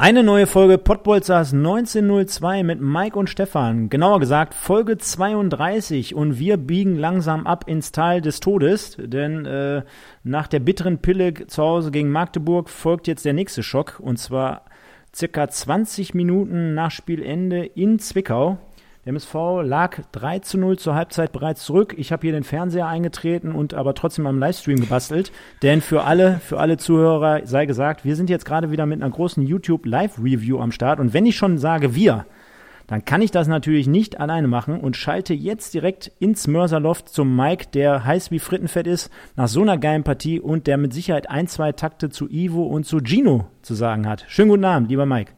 Eine neue Folge Pottbolzers 1902 mit Mike und Stefan. Genauer gesagt Folge 32 und wir biegen langsam ab ins Tal des Todes, denn äh, nach der bitteren Pille zu Hause gegen Magdeburg folgt jetzt der nächste Schock und zwar circa 20 Minuten nach Spielende in Zwickau. MSV lag 3 zu 0 zur Halbzeit bereits zurück. Ich habe hier den Fernseher eingetreten und aber trotzdem am Livestream gebastelt. Denn für alle, für alle Zuhörer sei gesagt, wir sind jetzt gerade wieder mit einer großen YouTube Live Review am Start. Und wenn ich schon sage wir, dann kann ich das natürlich nicht alleine machen und schalte jetzt direkt ins Mörserloft zum Mike, der heiß wie Frittenfett ist, nach so einer geilen Partie und der mit Sicherheit ein, zwei Takte zu Ivo und zu Gino zu sagen hat. Schönen guten Abend, lieber Mike.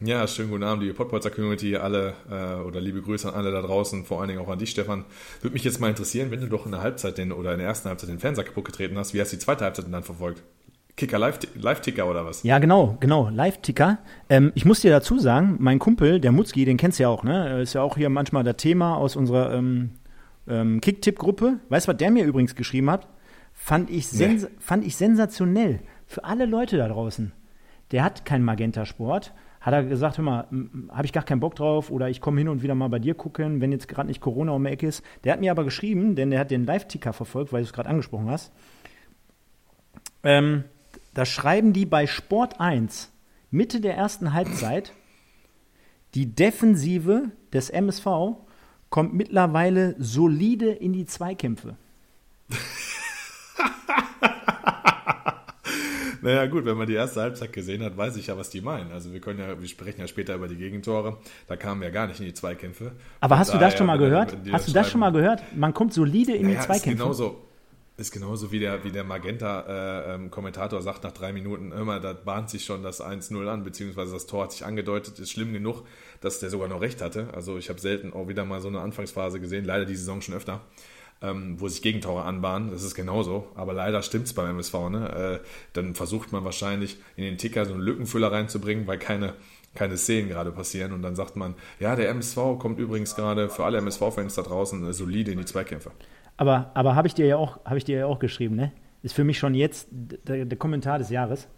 Ja, schönen guten Abend, liebe Podpolzer Community, alle äh, oder liebe Grüße an alle da draußen, vor allen Dingen auch an dich, Stefan. Würde mich jetzt mal interessieren, wenn du doch in der Halbzeit den oder in der ersten Halbzeit den Fernseher kaputt getreten hast, wie hast du die zweite Halbzeit denn dann verfolgt? Kicker Live-Ticker Live oder was? Ja, genau, genau, Live-Ticker. Ähm, ich muss dir dazu sagen, mein Kumpel, der Mutzki, den kennst du ja auch, ne? Ist ja auch hier manchmal das Thema aus unserer ähm, ähm, Kick-Tipp-Gruppe. Weißt du, was der mir übrigens geschrieben hat? Fand ich, sens nee. fand ich sensationell. Für alle Leute da draußen. Der hat keinen Magenta-Sport hat er gesagt, hör mal, habe ich gar keinen Bock drauf oder ich komme hin und wieder mal bei dir gucken, wenn jetzt gerade nicht Corona um die Ecke ist. Der hat mir aber geschrieben, denn der hat den Live-Ticker verfolgt, weil du es gerade angesprochen hast. Ähm, da schreiben die bei Sport 1, Mitte der ersten Halbzeit, die Defensive des MSV kommt mittlerweile solide in die Zweikämpfe. Naja, gut, wenn man die erste Halbzeit gesehen hat, weiß ich ja, was die meinen. Also wir können ja, wir sprechen ja später über die Gegentore. Da kamen wir gar nicht in die Zweikämpfe. Aber hast du das schon mal gehört? Hast du das schon mal gehört? Man kommt solide in naja, die Zweikämpfe. Ist genauso, ist genauso wie der, wie der Magenta-Kommentator äh, ähm, sagt nach drei Minuten immer, da bahnt sich schon das 1-0 an, beziehungsweise das Tor hat sich angedeutet. Ist schlimm genug, dass der sogar noch recht hatte. Also ich habe selten auch wieder mal so eine Anfangsphase gesehen, leider die Saison schon öfter ähm, wo sich Gegentore anbahnen. Das ist genauso. Aber leider stimmt es beim MSV. Ne? Äh, dann versucht man wahrscheinlich in den Ticker so einen Lückenfüller reinzubringen, weil keine, keine Szenen gerade passieren. Und dann sagt man, ja, der MSV kommt übrigens gerade für alle MSV-Fans da draußen solide in die Zweikämpfe. Aber, aber habe ich dir ja auch, ich dir ja auch geschrieben, ne? Ist für mich schon jetzt der, der Kommentar des Jahres.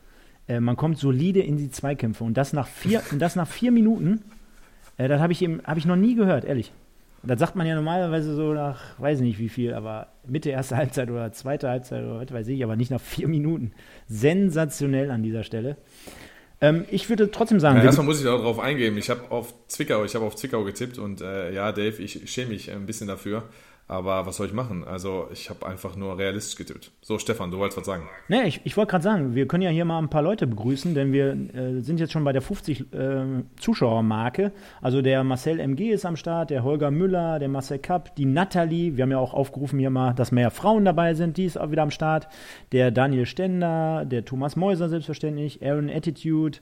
Äh, man kommt solide in die Zweikämpfe und das nach vier, und das nach vier Minuten. Äh, das habe ich, hab ich noch nie gehört, ehrlich. Das sagt man ja normalerweise so nach, weiß nicht wie viel, aber Mitte erste Halbzeit oder zweite Halbzeit oder was weiß ich, aber nicht nach vier Minuten. Sensationell an dieser Stelle. Ähm, ich würde trotzdem sagen. Ja, erstmal muss ich darauf eingehen. Ich habe auf Zwickau, ich habe auf Zwickau getippt und äh, ja, Dave, ich schäme mich ein bisschen dafür. Aber was soll ich machen? Also ich habe einfach nur realistisch getippt. So, Stefan, du wolltest was sagen. Nee, ich, ich wollte gerade sagen, wir können ja hier mal ein paar Leute begrüßen, denn wir äh, sind jetzt schon bei der 50 äh. Also der Marcel MG ist am Start, der Holger Müller, der Marcel Kapp, die Nathalie. Wir haben ja auch aufgerufen hier mal, dass mehr Frauen dabei sind. Die ist auch wieder am Start. Der Daniel Stender, der Thomas Mäuser selbstverständlich, Aaron Attitude,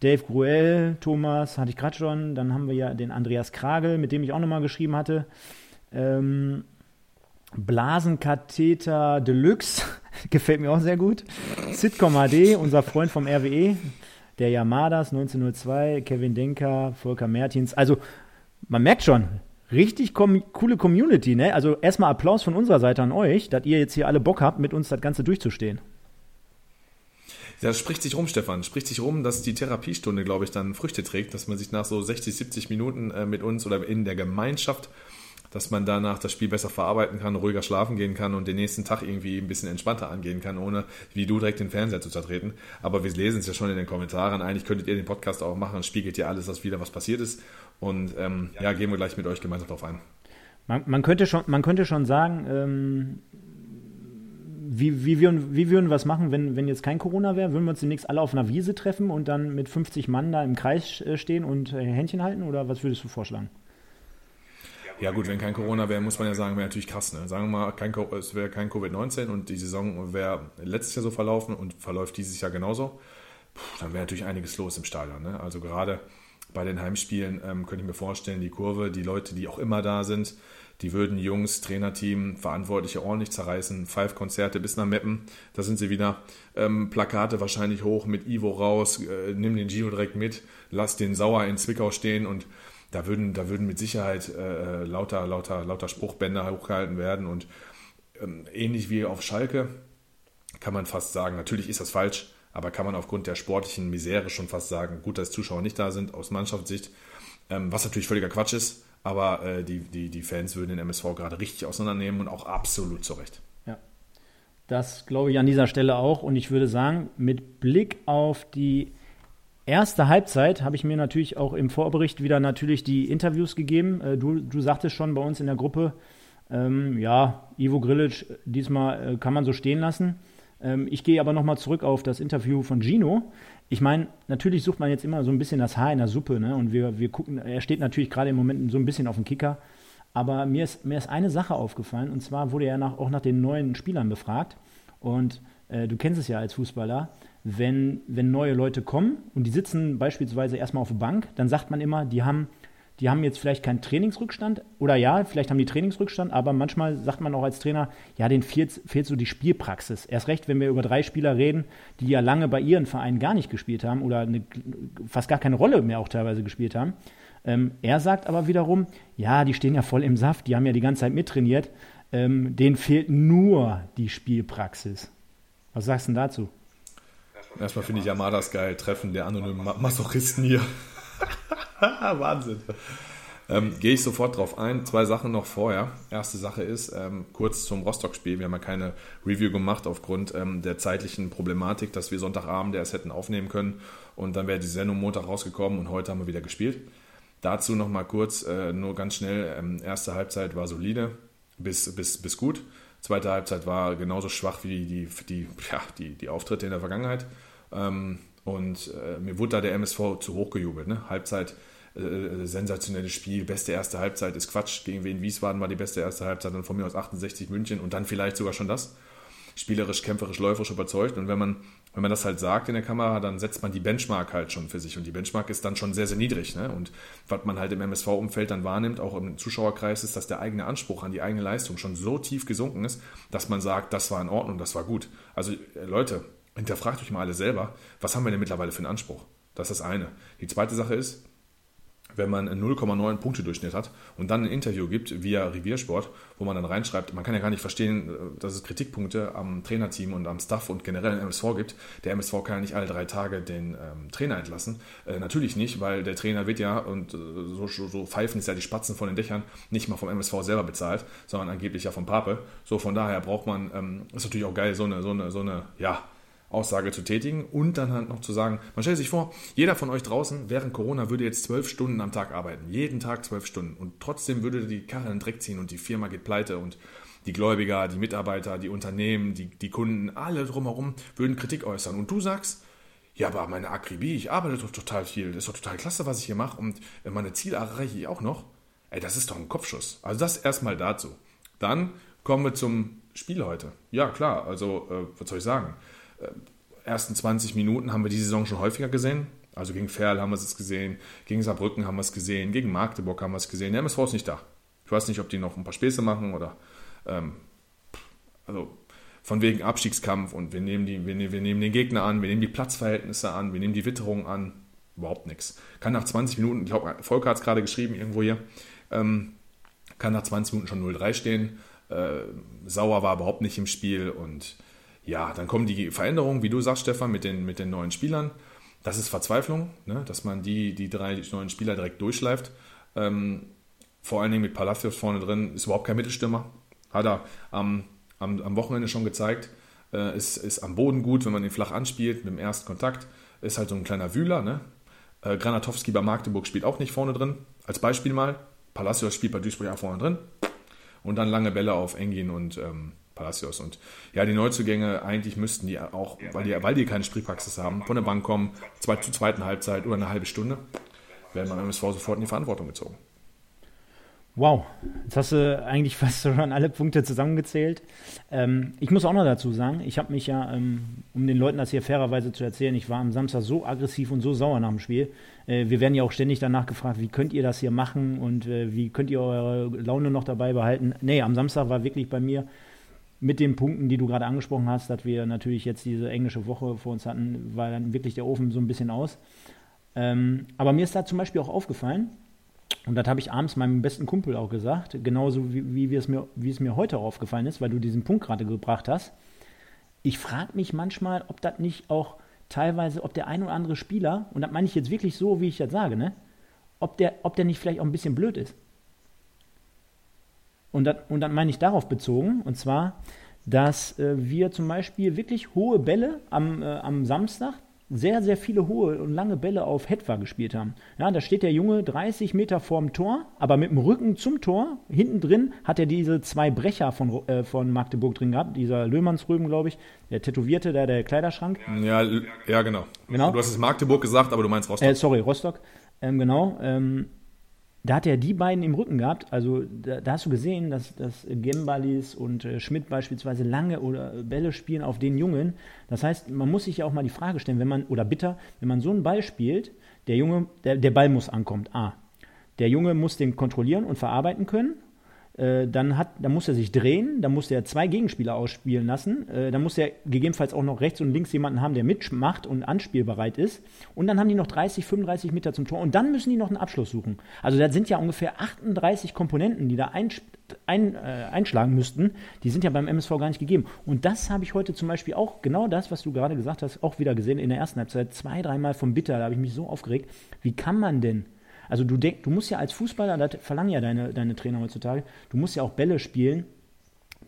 Dave Gruel, Thomas, hatte ich gerade schon. Dann haben wir ja den Andreas Kragel, mit dem ich auch nochmal geschrieben hatte. Ähm, Blasenkatheter Deluxe, gefällt mir auch sehr gut. Sitcom HD, unser Freund vom RWE, der Yamadas 1902, Kevin Denker, Volker Mertins. Also, man merkt schon, richtig coole Community, ne? Also, erstmal Applaus von unserer Seite an euch, dass ihr jetzt hier alle Bock habt, mit uns das Ganze durchzustehen. Ja, spricht sich rum, Stefan. Spricht sich rum, dass die Therapiestunde, glaube ich, dann Früchte trägt, dass man sich nach so 60, 70 Minuten äh, mit uns oder in der Gemeinschaft dass man danach das Spiel besser verarbeiten kann, ruhiger schlafen gehen kann und den nächsten Tag irgendwie ein bisschen entspannter angehen kann, ohne wie du direkt den Fernseher zu zertreten. Aber wir lesen es ja schon in den Kommentaren. Eigentlich könntet ihr den Podcast auch machen, spiegelt ihr alles, was wieder was passiert ist. Und ähm, ja, gehen wir gleich mit euch gemeinsam drauf ein. Man, man könnte, schon, man könnte schon sagen, ähm, wie, wie, wir, wie würden wir es machen, wenn, wenn jetzt kein Corona wäre? Würden wir uns demnächst alle auf einer Wiese treffen und dann mit 50 Mann da im Kreis äh, stehen und äh, Händchen halten? Oder was würdest du vorschlagen? Ja gut, wenn kein Corona wäre, muss man ja sagen, wäre natürlich krass. Ne? Sagen wir mal, kein, es wäre kein Covid-19 und die Saison wäre letztes Jahr so verlaufen und verläuft dieses Jahr genauso. Puh, dann wäre natürlich einiges los im Stadion. Ne? Also gerade bei den Heimspielen ähm, könnte ich mir vorstellen, die Kurve, die Leute, die auch immer da sind, Die würden Jungs, Trainerteam, Verantwortliche ordentlich zerreißen. Five Konzerte bis nach Meppen, da sind sie wieder. Ähm, Plakate wahrscheinlich hoch mit Ivo raus, äh, nimm den Gio direkt mit, lass den Sauer in Zwickau stehen und da würden, da würden mit Sicherheit äh, lauter, lauter, lauter Spruchbänder hochgehalten werden und ähm, ähnlich wie auf Schalke kann man fast sagen, natürlich ist das falsch, aber kann man aufgrund der sportlichen Misere schon fast sagen, gut, dass Zuschauer nicht da sind aus Mannschaftssicht, ähm, was natürlich völliger Quatsch ist, aber äh, die, die, die Fans würden den MSV gerade richtig auseinandernehmen und auch absolut zurecht. Ja, das glaube ich an dieser Stelle auch. Und ich würde sagen, mit Blick auf die erste Halbzeit habe ich mir natürlich auch im Vorbericht wieder natürlich die Interviews gegeben. Äh, du, du sagtest schon bei uns in der Gruppe, ähm, ja, Ivo Grilic, diesmal äh, kann man so stehen lassen. Ähm, ich gehe aber nochmal zurück auf das Interview von Gino. Ich meine, natürlich sucht man jetzt immer so ein bisschen das Haar in der Suppe, ne? Und wir, wir gucken, er steht natürlich gerade im Moment so ein bisschen auf dem Kicker. Aber mir ist, mir ist eine Sache aufgefallen, und zwar wurde er nach, auch nach den neuen Spielern befragt. Und äh, du kennst es ja als Fußballer, wenn, wenn neue Leute kommen und die sitzen beispielsweise erstmal auf der Bank, dann sagt man immer, die haben die haben jetzt vielleicht keinen Trainingsrückstand oder ja, vielleicht haben die Trainingsrückstand, aber manchmal sagt man auch als Trainer, ja, denen fehlt, fehlt so die Spielpraxis. Erst recht, wenn wir über drei Spieler reden, die ja lange bei ihren Vereinen gar nicht gespielt haben oder eine, fast gar keine Rolle mehr auch teilweise gespielt haben. Ähm, er sagt aber wiederum, ja, die stehen ja voll im Saft, die haben ja die ganze Zeit mittrainiert, ähm, denen fehlt nur die Spielpraxis. Was sagst du dazu? Erstmal finde ich Yamadas geil, Treffen der anonymen Masochisten hier. Wahnsinn. Ähm, Gehe ich sofort drauf ein. Zwei Sachen noch vorher. Erste Sache ist, ähm, kurz zum Rostock-Spiel. Wir haben ja keine Review gemacht aufgrund ähm, der zeitlichen Problematik, dass wir Sonntagabend erst hätten aufnehmen können. Und dann wäre die Sendung Montag rausgekommen und heute haben wir wieder gespielt. Dazu noch mal kurz, äh, nur ganz schnell. Ähm, erste Halbzeit war solide bis, bis, bis gut. Zweite Halbzeit war genauso schwach wie die, die, ja, die, die Auftritte in der Vergangenheit. Ähm, und äh, mir wurde da der MSV zu hoch gejubelt. Ne? Halbzeit, äh, sensationelles Spiel, beste erste Halbzeit ist Quatsch. Gegen Wien Wiesbaden war die beste erste Halbzeit, dann von mir aus 68 München und dann vielleicht sogar schon das. Spielerisch, kämpferisch, läuferisch überzeugt. Und wenn man, wenn man das halt sagt in der Kamera, dann setzt man die Benchmark halt schon für sich. Und die Benchmark ist dann schon sehr, sehr niedrig. Ne? Und was man halt im MSV-Umfeld dann wahrnimmt, auch im Zuschauerkreis, ist, dass der eigene Anspruch an die eigene Leistung schon so tief gesunken ist, dass man sagt, das war in Ordnung, das war gut. Also äh, Leute, hinterfragt euch mal alle selber, was haben wir denn mittlerweile für einen Anspruch? Das ist das eine. Die zweite Sache ist, wenn man einen 0,9 Punkte Durchschnitt hat und dann ein Interview gibt via Reviersport, wo man dann reinschreibt, man kann ja gar nicht verstehen, dass es Kritikpunkte am Trainerteam und am Staff und generell im MSV gibt. Der MSV kann ja nicht alle drei Tage den ähm, Trainer entlassen. Äh, natürlich nicht, weil der Trainer wird ja, und äh, so, so pfeifen es ja die Spatzen von den Dächern, nicht mal vom MSV selber bezahlt, sondern angeblich ja vom Pape. So, von daher braucht man, ähm, ist natürlich auch geil, so eine, so eine, so eine, ja, Aussage zu tätigen und dann halt noch zu sagen, man stellt sich vor, jeder von euch draußen während Corona würde jetzt zwölf Stunden am Tag arbeiten, jeden Tag zwölf Stunden und trotzdem würde die Karre in den Dreck ziehen und die Firma geht pleite und die Gläubiger, die Mitarbeiter, die Unternehmen, die, die Kunden, alle drumherum würden Kritik äußern und du sagst, ja, aber meine Akribie, ich arbeite doch total viel, das ist doch total klasse, was ich hier mache und meine Ziele erreiche ich auch noch. Ey, das ist doch ein Kopfschuss. Also das erstmal dazu. Dann kommen wir zum Spiel heute. Ja, klar, also äh, was soll ich sagen? Ersten 20 Minuten haben wir die Saison schon häufiger gesehen. Also gegen Ferl haben wir es gesehen, gegen Saarbrücken haben wir es gesehen, gegen Magdeburg haben wir es gesehen. Der MSV ist nicht da. Ich weiß nicht, ob die noch ein paar Späße machen oder ähm, also von wegen Abstiegskampf und wir nehmen, die, wir, ne-, wir, nehmen den Gegner an, wir nehmen die Platzverhältnisse an, wir nehmen die Witterung an. Überhaupt nichts. Kann nach 20 Minuten, ich glaube, Volker hat es gerade geschrieben irgendwo hier, ähm, kann nach 20 Minuten schon 0-3 stehen. Äh, Sauer war überhaupt nicht im Spiel und ja, dann kommen die Veränderungen, wie du sagst, Stefan, mit den, mit den neuen Spielern. Das ist Verzweiflung, ne? dass man die, die drei neuen Spieler direkt durchschleift. Ähm, vor allen Dingen mit Palacios vorne drin, ist überhaupt kein Mittelstürmer. Hat er am, am, am Wochenende schon gezeigt. Äh, ist, ist am Boden gut, wenn man ihn flach anspielt, mit dem ersten Kontakt. Ist halt so ein kleiner Wühler. Ne? Äh, Granatowski bei Magdeburg spielt auch nicht vorne drin. Als Beispiel mal. Palacios spielt bei Duisburg auch vorne drin. Und dann lange Bälle auf Engin und ähm, Palacios. Und ja, die Neuzugänge, eigentlich müssten die auch, weil die, weil die keine Spielpraxis haben, von der Bank kommen, zwei, zur zweiten Halbzeit oder eine halbe Stunde, werden beim MSV sofort in die Verantwortung gezogen. Wow, jetzt hast du eigentlich fast schon alle Punkte zusammengezählt. Ähm, ich muss auch noch dazu sagen, ich habe mich ja, ähm, um den Leuten das hier fairerweise zu erzählen, ich war am Samstag so aggressiv und so sauer nach dem Spiel. Äh, wir werden ja auch ständig danach gefragt, wie könnt ihr das hier machen und äh, wie könnt ihr eure Laune noch dabei behalten. Nee, am Samstag war wirklich bei mir mit den Punkten, die du gerade angesprochen hast, dass wir natürlich jetzt diese englische Woche vor uns hatten, war dann wirklich der Ofen so ein bisschen aus. Ähm, aber mir ist da zum Beispiel auch aufgefallen, und das habe ich abends meinem besten Kumpel auch gesagt, genauso wie, wie, es mir, wie es mir heute aufgefallen ist, weil du diesen Punkt gerade gebracht hast. Ich frage mich manchmal, ob das nicht auch teilweise, ob der ein oder andere Spieler, und das meine ich jetzt wirklich so, wie ich das sage, ne, ob der, ob der nicht vielleicht auch ein bisschen blöd ist. Und das, und dann meine ich darauf bezogen, und zwar, dass äh, wir zum Beispiel wirklich hohe Bälle am, äh, am Samstag sehr, sehr viele hohe und lange Bälle auf Hetwa gespielt haben. Ja, da steht der Junge 30 Meter vorm Tor, aber mit dem Rücken zum Tor. Hinten drin hat er diese zwei Brecher von, äh, von Magdeburg drin gehabt. Dieser Löhmannsrüben, glaube ich, der Tätowierte, der, der Kleiderschrank. Ja, ja genau. genau. Du hast es Magdeburg gesagt, aber du meinst Rostock. Äh, sorry, Rostock. Ähm, genau. Ähm, da hat er die beiden im Rücken gehabt. Also da, da hast du gesehen, dass, dass Gembalis und äh, Schmidt beispielsweise lange oder Bälle spielen auf den Jungen. Das heißt, man muss sich ja auch mal die Frage stellen, wenn man, oder bitter, wenn man so einen Ball spielt, der Junge, der, der Ball muss ankommen. A. Der Junge muss den kontrollieren und verarbeiten können äh, dann, hat, dann muss er sich drehen, dann muss er zwei Gegenspieler ausspielen lassen, äh, dann muss er gegebenenfalls auch noch rechts und links jemanden haben, der mitmacht und anspielbereit ist. Und dann haben die noch 30, 35 Meter zum Tor und dann müssen die noch einen Abschluss suchen. Also da sind ja ungefähr 38 Komponenten, die da ein, ein, äh, einschlagen müssten. Die sind ja beim MSV gar nicht gegeben. Und das habe ich heute zum Beispiel auch, genau das, was du gerade gesagt hast, auch wieder gesehen in der ersten Halbzeit, zwei, dreimal vom Bitter, da habe ich mich so aufgeregt. Wie kann man denn also du denk, du musst ja als Fußballer, das verlangen ja deine, deine Trainer heutzutage, du musst ja auch Bälle spielen,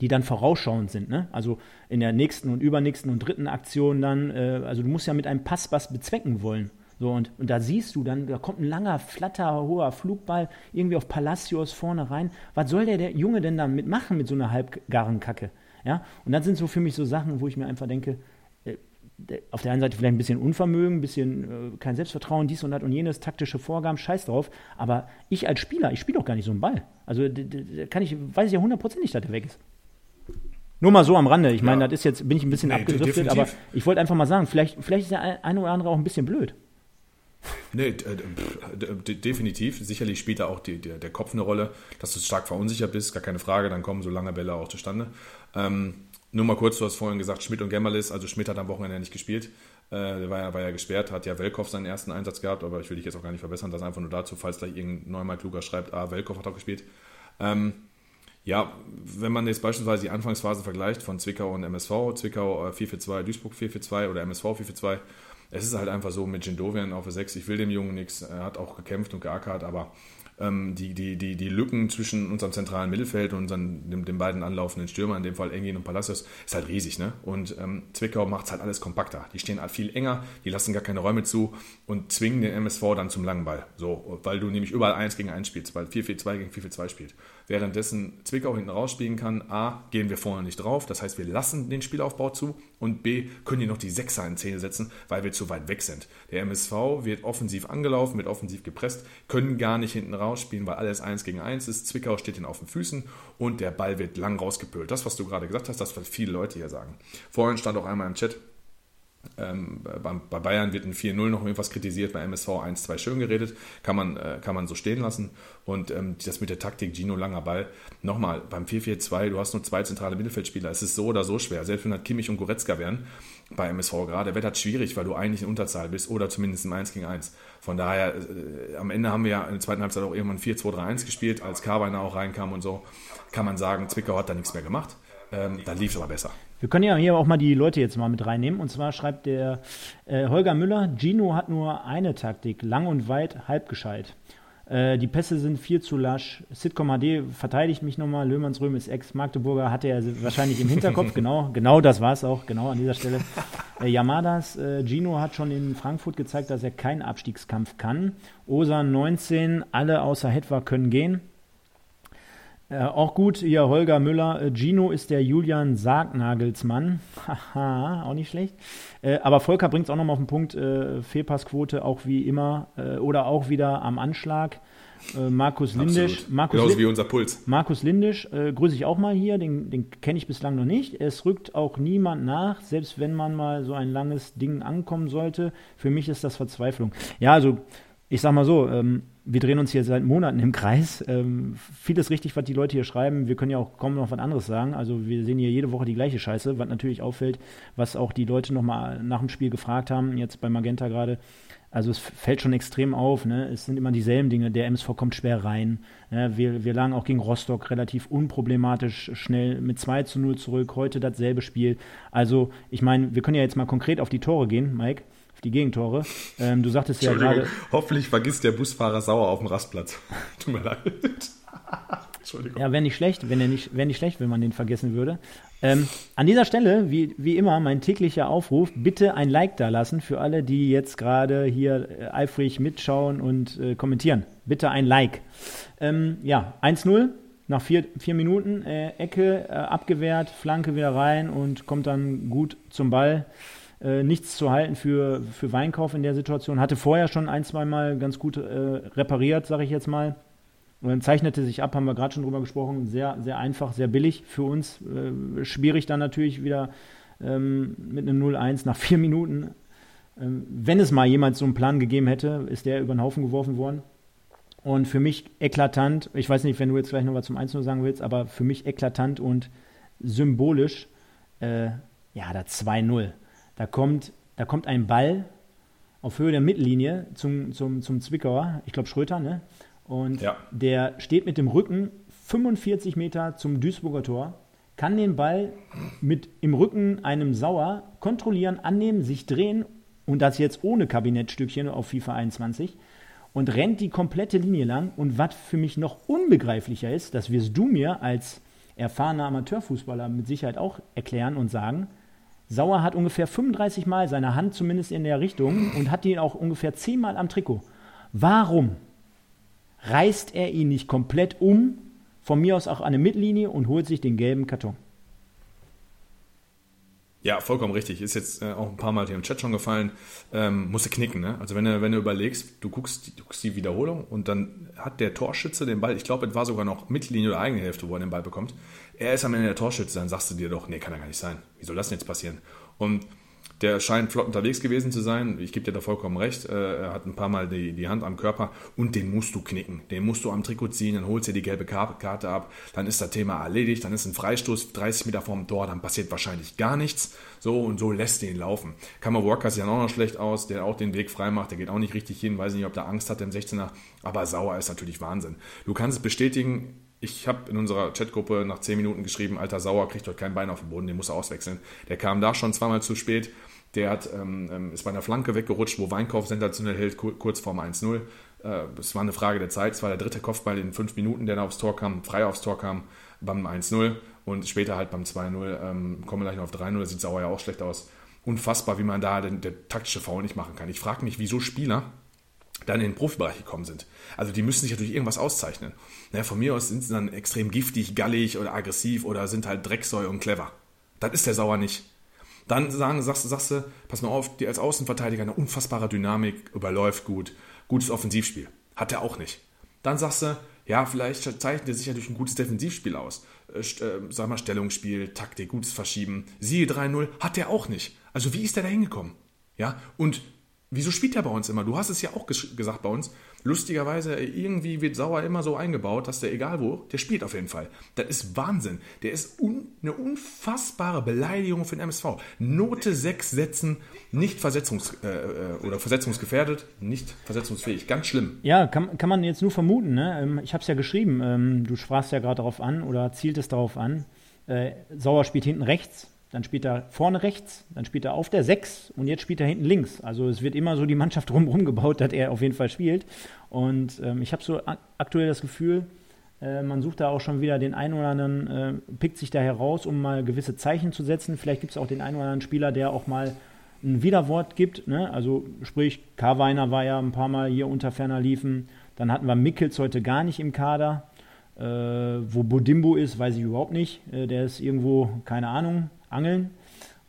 die dann vorausschauend sind. Ne? Also in der nächsten und übernächsten und dritten Aktion dann, äh, also du musst ja mit einem Pass was bezwecken wollen. So, und, und da siehst du dann, da kommt ein langer, flatter, hoher Flugball irgendwie auf Palacios vorne rein. Was soll der, der Junge denn dann mitmachen mit so einer halbgaren Kacke? Ja? Und das sind so für mich so Sachen, wo ich mir einfach denke, auf der einen Seite vielleicht ein bisschen Unvermögen, ein bisschen äh, kein Selbstvertrauen, dies und das und jenes, taktische Vorgaben, scheiß drauf. Aber ich als Spieler, ich spiele doch gar nicht so einen Ball. Also kann ich, weiß ich ja hundertprozentig, dass der weg ist. Nur mal so am Rande. Ich meine, ja. das ist jetzt, bin ich ein bisschen nee, abgedriftet, aber ich wollte einfach mal sagen, vielleicht, vielleicht ist der eine oder andere auch ein bisschen blöd. Nee, äh, definitiv. Sicherlich spielt da auch die, der, der Kopf eine Rolle, dass du stark verunsichert bist, gar keine Frage, dann kommen so lange Bälle auch zustande. Ähm, nur mal kurz, du hast vorhin gesagt, Schmidt und Gemmerlis, also Schmidt hat am Wochenende nicht gespielt. Äh, der war ja, war ja gesperrt, hat ja Welkow seinen ersten Einsatz gehabt, aber ich will dich jetzt auch gar nicht verbessern, das einfach nur dazu, falls gleich irgendein neunmal kluger schreibt, ah, Welkow hat auch gespielt. Ähm, ja, wenn man jetzt beispielsweise die Anfangsphase vergleicht von Zwickau und MSV, Zwickau 4-4-2, äh, Duisburg 4-4-2 oder MSV 4-4-2, es ist halt einfach so mit Jindovian auf 6, ich will dem Jungen nichts, er hat auch gekämpft und geackert, aber die, die, die, die Lücken zwischen unserem zentralen Mittelfeld und unseren, dem, den beiden anlaufenden Stürmern, in dem Fall Engin und Palacios, ist halt riesig. Ne? Und ähm, Zwickau macht es halt alles kompakter. Die stehen halt viel enger, die lassen gar keine Räume zu und zwingen den MSV dann zum langen Ball. So, weil du nämlich überall 1 gegen 1 spielst, weil 4-4-2 gegen 4-4-2 spielt. Währenddessen Zwickau hinten rausspielen kann, A, gehen wir vorne nicht drauf, das heißt, wir lassen den Spielaufbau zu und B, können die noch die Sechser in Szene setzen, weil wir zu weit weg sind. Der MSV wird offensiv angelaufen, wird offensiv gepresst, können gar nicht hinten rausspielen, weil alles 1 gegen 1 ist. Zwickau steht ihnen auf den Füßen und der Ball wird lang rausgepölt. Das, was du gerade gesagt hast, das, was viele Leute hier sagen. Vorhin stand auch einmal im Chat, ähm, bei, Bayern wird ein 4-0 noch irgendwas kritisiert, bei MSV 1-2 schön geredet, kann man, äh, kann man so stehen lassen. Und ähm, das mit der Taktik, Gino langer Ball, nochmal, beim 4-4-2, du hast nur zwei zentrale Mittelfeldspieler, es ist so oder so schwer, selbst wenn das Kimmich und Goretzka wären, bei MSV gerade, wird das schwierig, weil du eigentlich in Unterzahl bist oder zumindest im 1 gegen 1. Von daher, äh, am Ende haben wir ja in der zweiten Halbzeit auch irgendwann 4-2-3-1 gespielt, als Karweiner auch reinkam und so, kann man sagen, Zwickau hat da nichts mehr gemacht. Ähm, da lief es aber besser. Wir können ja hier auch mal die Leute jetzt mal mit reinnehmen. Und zwar schreibt der äh, Holger Müller, Gino hat nur eine Taktik, lang und weit, halb gescheit. Äh, die Pässe sind viel zu lasch. Sitcom HD verteidigt mich nochmal. Löhmannsröhm ist Ex-Magdeburger, hatte er wahrscheinlich im Hinterkopf. genau, genau das war es auch, genau an dieser Stelle. Äh, Yamadas, äh, Gino hat schon in Frankfurt gezeigt, dass er keinen Abstiegskampf kann. Osan 19, alle außer Hetwa können gehen. Äh, auch gut, hier Holger Müller. Äh, Gino ist der Julian Sargnagelsmann. Haha, auch nicht schlecht. Äh, aber Volker bringt es auch nochmal auf den Punkt. Äh, Fehlpassquote auch wie immer äh, oder auch wieder am Anschlag. Äh, Markus Lindisch. Markus Genauso wie unser Puls. Markus Lindisch grüße ich auch mal hier. Den, den kenne ich bislang noch nicht. Es rückt auch niemand nach, selbst wenn man mal so ein langes Ding ankommen sollte. Für mich ist das Verzweiflung. Ja, also ich sag mal so, ähm, wir drehen uns hier seit Monaten im Kreis. Ähm, vieles richtig, was die Leute hier schreiben. Wir können ja auch kaum noch was anderes sagen. Also wir sehen hier jede Woche die gleiche Scheiße, was natürlich auffällt, was auch die Leute nochmal nach dem Spiel gefragt haben, jetzt bei Magenta gerade. Also es fällt schon extrem auf. Ne? Es sind immer dieselben Dinge. Der MSV kommt schwer rein. Ne? Wir, wir lagen auch gegen Rostock relativ unproblematisch schnell mit 2 zu 0 zurück. Heute dasselbe Spiel. Also ich meine, wir können ja jetzt mal konkret auf die Tore gehen, Mike die Gegentore. Ähm, du sagtest ja gerade. Hoffentlich vergisst der Busfahrer sauer auf dem Rastplatz. Tut mir leid. Entschuldigung. Ja, wäre nicht schlecht, wenn er nicht, wäre nicht schlecht, wenn man den vergessen würde. Ähm, an dieser Stelle, wie, wie immer, mein täglicher Aufruf, bitte ein Like da lassen für alle, die jetzt gerade hier äh, eifrig mitschauen und äh, kommentieren. Bitte ein Like. Ähm, ja, 1-0 nach vier, vier Minuten, äh, Ecke äh, abgewehrt, Flanke wieder rein und kommt dann gut zum Ball. Äh, nichts zu halten für, für Weinkauf in der Situation. Hatte vorher schon ein, zwei Mal ganz gut äh, repariert, sage ich jetzt mal. Und dann zeichnete sich ab, haben wir gerade schon drüber gesprochen, sehr, sehr einfach, sehr billig für uns. Äh, schwierig dann natürlich wieder ähm, mit einem 0-1 nach vier Minuten. Ähm, wenn es mal jemand so einen Plan gegeben hätte, ist der über den Haufen geworfen worden. Und für mich eklatant, ich weiß nicht, wenn du jetzt gleich noch was zum 1-0 sagen willst, aber für mich eklatant und symbolisch, äh, ja, da 2-0. Da kommt, da kommt ein Ball auf Höhe der Mittellinie zum, zum, zum Zwickauer, ich glaube Schröter, ne? Und ja. der steht mit dem Rücken 45 Meter zum Duisburger Tor, kann den Ball mit im Rücken einem Sauer kontrollieren, annehmen, sich drehen und das jetzt ohne Kabinettstückchen auf FIFA 21 und rennt die komplette Linie lang. Und was für mich noch unbegreiflicher ist, das wirst du mir als erfahrener Amateurfußballer mit Sicherheit auch erklären und sagen, Sauer hat ungefähr 35 Mal seine Hand zumindest in der Richtung und hat ihn auch ungefähr 10 Mal am Trikot. Warum reißt er ihn nicht komplett um, von mir aus auch an eine Mittellinie und holt sich den gelben Karton? Ja, vollkommen richtig. Ist jetzt äh, auch ein paar Mal hier im Chat schon gefallen. Ähm, musste knicken, ne? Also wenn du, wenn du überlegst, du guckst, du guckst die Wiederholung und dann hat der Torschütze den Ball, ich glaube, es war sogar noch Mittellinie oder eigene Hälfte, wo er den Ball bekommt. Er ist am Ende der Torschütze, dann sagst du dir doch, nee, kann ja gar nicht sein. Wie soll das denn jetzt passieren? Und der scheint flott unterwegs gewesen zu sein. Ich gebe dir da vollkommen recht. Äh, er hat ein paar Mal die, die Hand am Körper und den musst du knicken. Den musst du am Trikot ziehen, dann holst du die gelbe Karte ab. Dann ist das Thema erledigt. Dann ist ein Freistoß 30 Meter vorm Tor. Dann passiert wahrscheinlich gar nichts. So und so lässt du ihn laufen. Kammer Walker sieht dann auch noch schlecht aus, der auch den Weg frei macht. Der geht auch nicht richtig hin. Weiß nicht, ob der Angst hat im 16er. Aber sauer ist natürlich Wahnsinn. Du kannst es bestätigen ich habe in unserer Chatgruppe nach 10 Minuten geschrieben, alter Sauer kriegt heute kein Bein auf den Boden, den muss er auswechseln. Der kam da schon zweimal zu spät. Der hat, ähm, ähm ist bei einer Flanke weggerutscht, wo Weinkauf sensationell hält, kurz vorm 1-0. Äh, es war eine Frage der Zeit. Es war der dritte Kopfball in fünf Minuten, der da aufs Tor kam, frei aufs Tor kam beim 1-0 und später halt beim 2-0. Ähm, kommen wir gleich noch auf 3-0, da sieht Sauer ja auch schlecht aus. Unfassbar, wie man da den, der taktische Foul nicht machen kann. Ich frage mich, wieso Spieler dann in den Profibereich gekommen sind. Also die müssen sich natürlich irgendwas auszeichnen. Naja, von mir aus sind sie dann extrem giftig, gallig oder aggressiv oder sind halt Drecksäu und clever. Das ist der Sauer nicht. Dann sagen, sagst, sagst du, pass mal auf, die als Außenverteidiger eine unfassbare Dynamik, überläuft gut, gutes Offensivspiel. Hat er auch nicht. Dann sagst du, ja, vielleicht zeichnet er sich ja durch ein gutes Defensivspiel aus. Äh, äh, sag mal, Stellungsspiel, Taktik, gutes Verschieben. Siehe 3-0, hat er auch nicht. Also wie ist der da hingekommen? Ja, und wieso spielt er bei uns immer? Du hast es ja auch gesagt bei uns. Lustigerweise, irgendwie wird Sauer immer so eingebaut, dass der, egal wo, der spielt auf jeden Fall. Das ist Wahnsinn. Der ist un, eine unfassbare Beleidigung für den MSV. Note 6 setzen, nicht versetzungs, äh, äh, oder versetzungsgefährdet, nicht versetzungsfähig. Ganz schlimm. Ja, kann, kann man jetzt nur vermuten. Ne? Ähm, ich habe es ja geschrieben. Ähm, du sprachst ja gerade darauf an oder zieltest darauf an. Äh, Sauer spielt hinten rechts dann spielt er vorne rechts, dann spielt er auf der 6 und jetzt spielt er hinten links. Also es wird immer so die Mannschaft drumherum gebaut, dass er auf jeden Fall spielt. Und ähm, ich habe so aktuell das Gefühl, äh, man sucht da auch schon wieder den einen oder anderen, äh, pickt sich da heraus, um mal gewisse Zeichen zu setzen. Vielleicht gibt es auch den einen oder anderen Spieler, der auch mal ein Widerwort gibt. Ne? Also sprich, Karweiner war ja ein paar Mal hier unter ferner liefen. Dann hatten wir Mickels heute gar nicht im Kader. Äh, wo Bodimbo ist, weiß ich überhaupt nicht. Äh, der ist irgendwo, keine Ahnung, Angeln.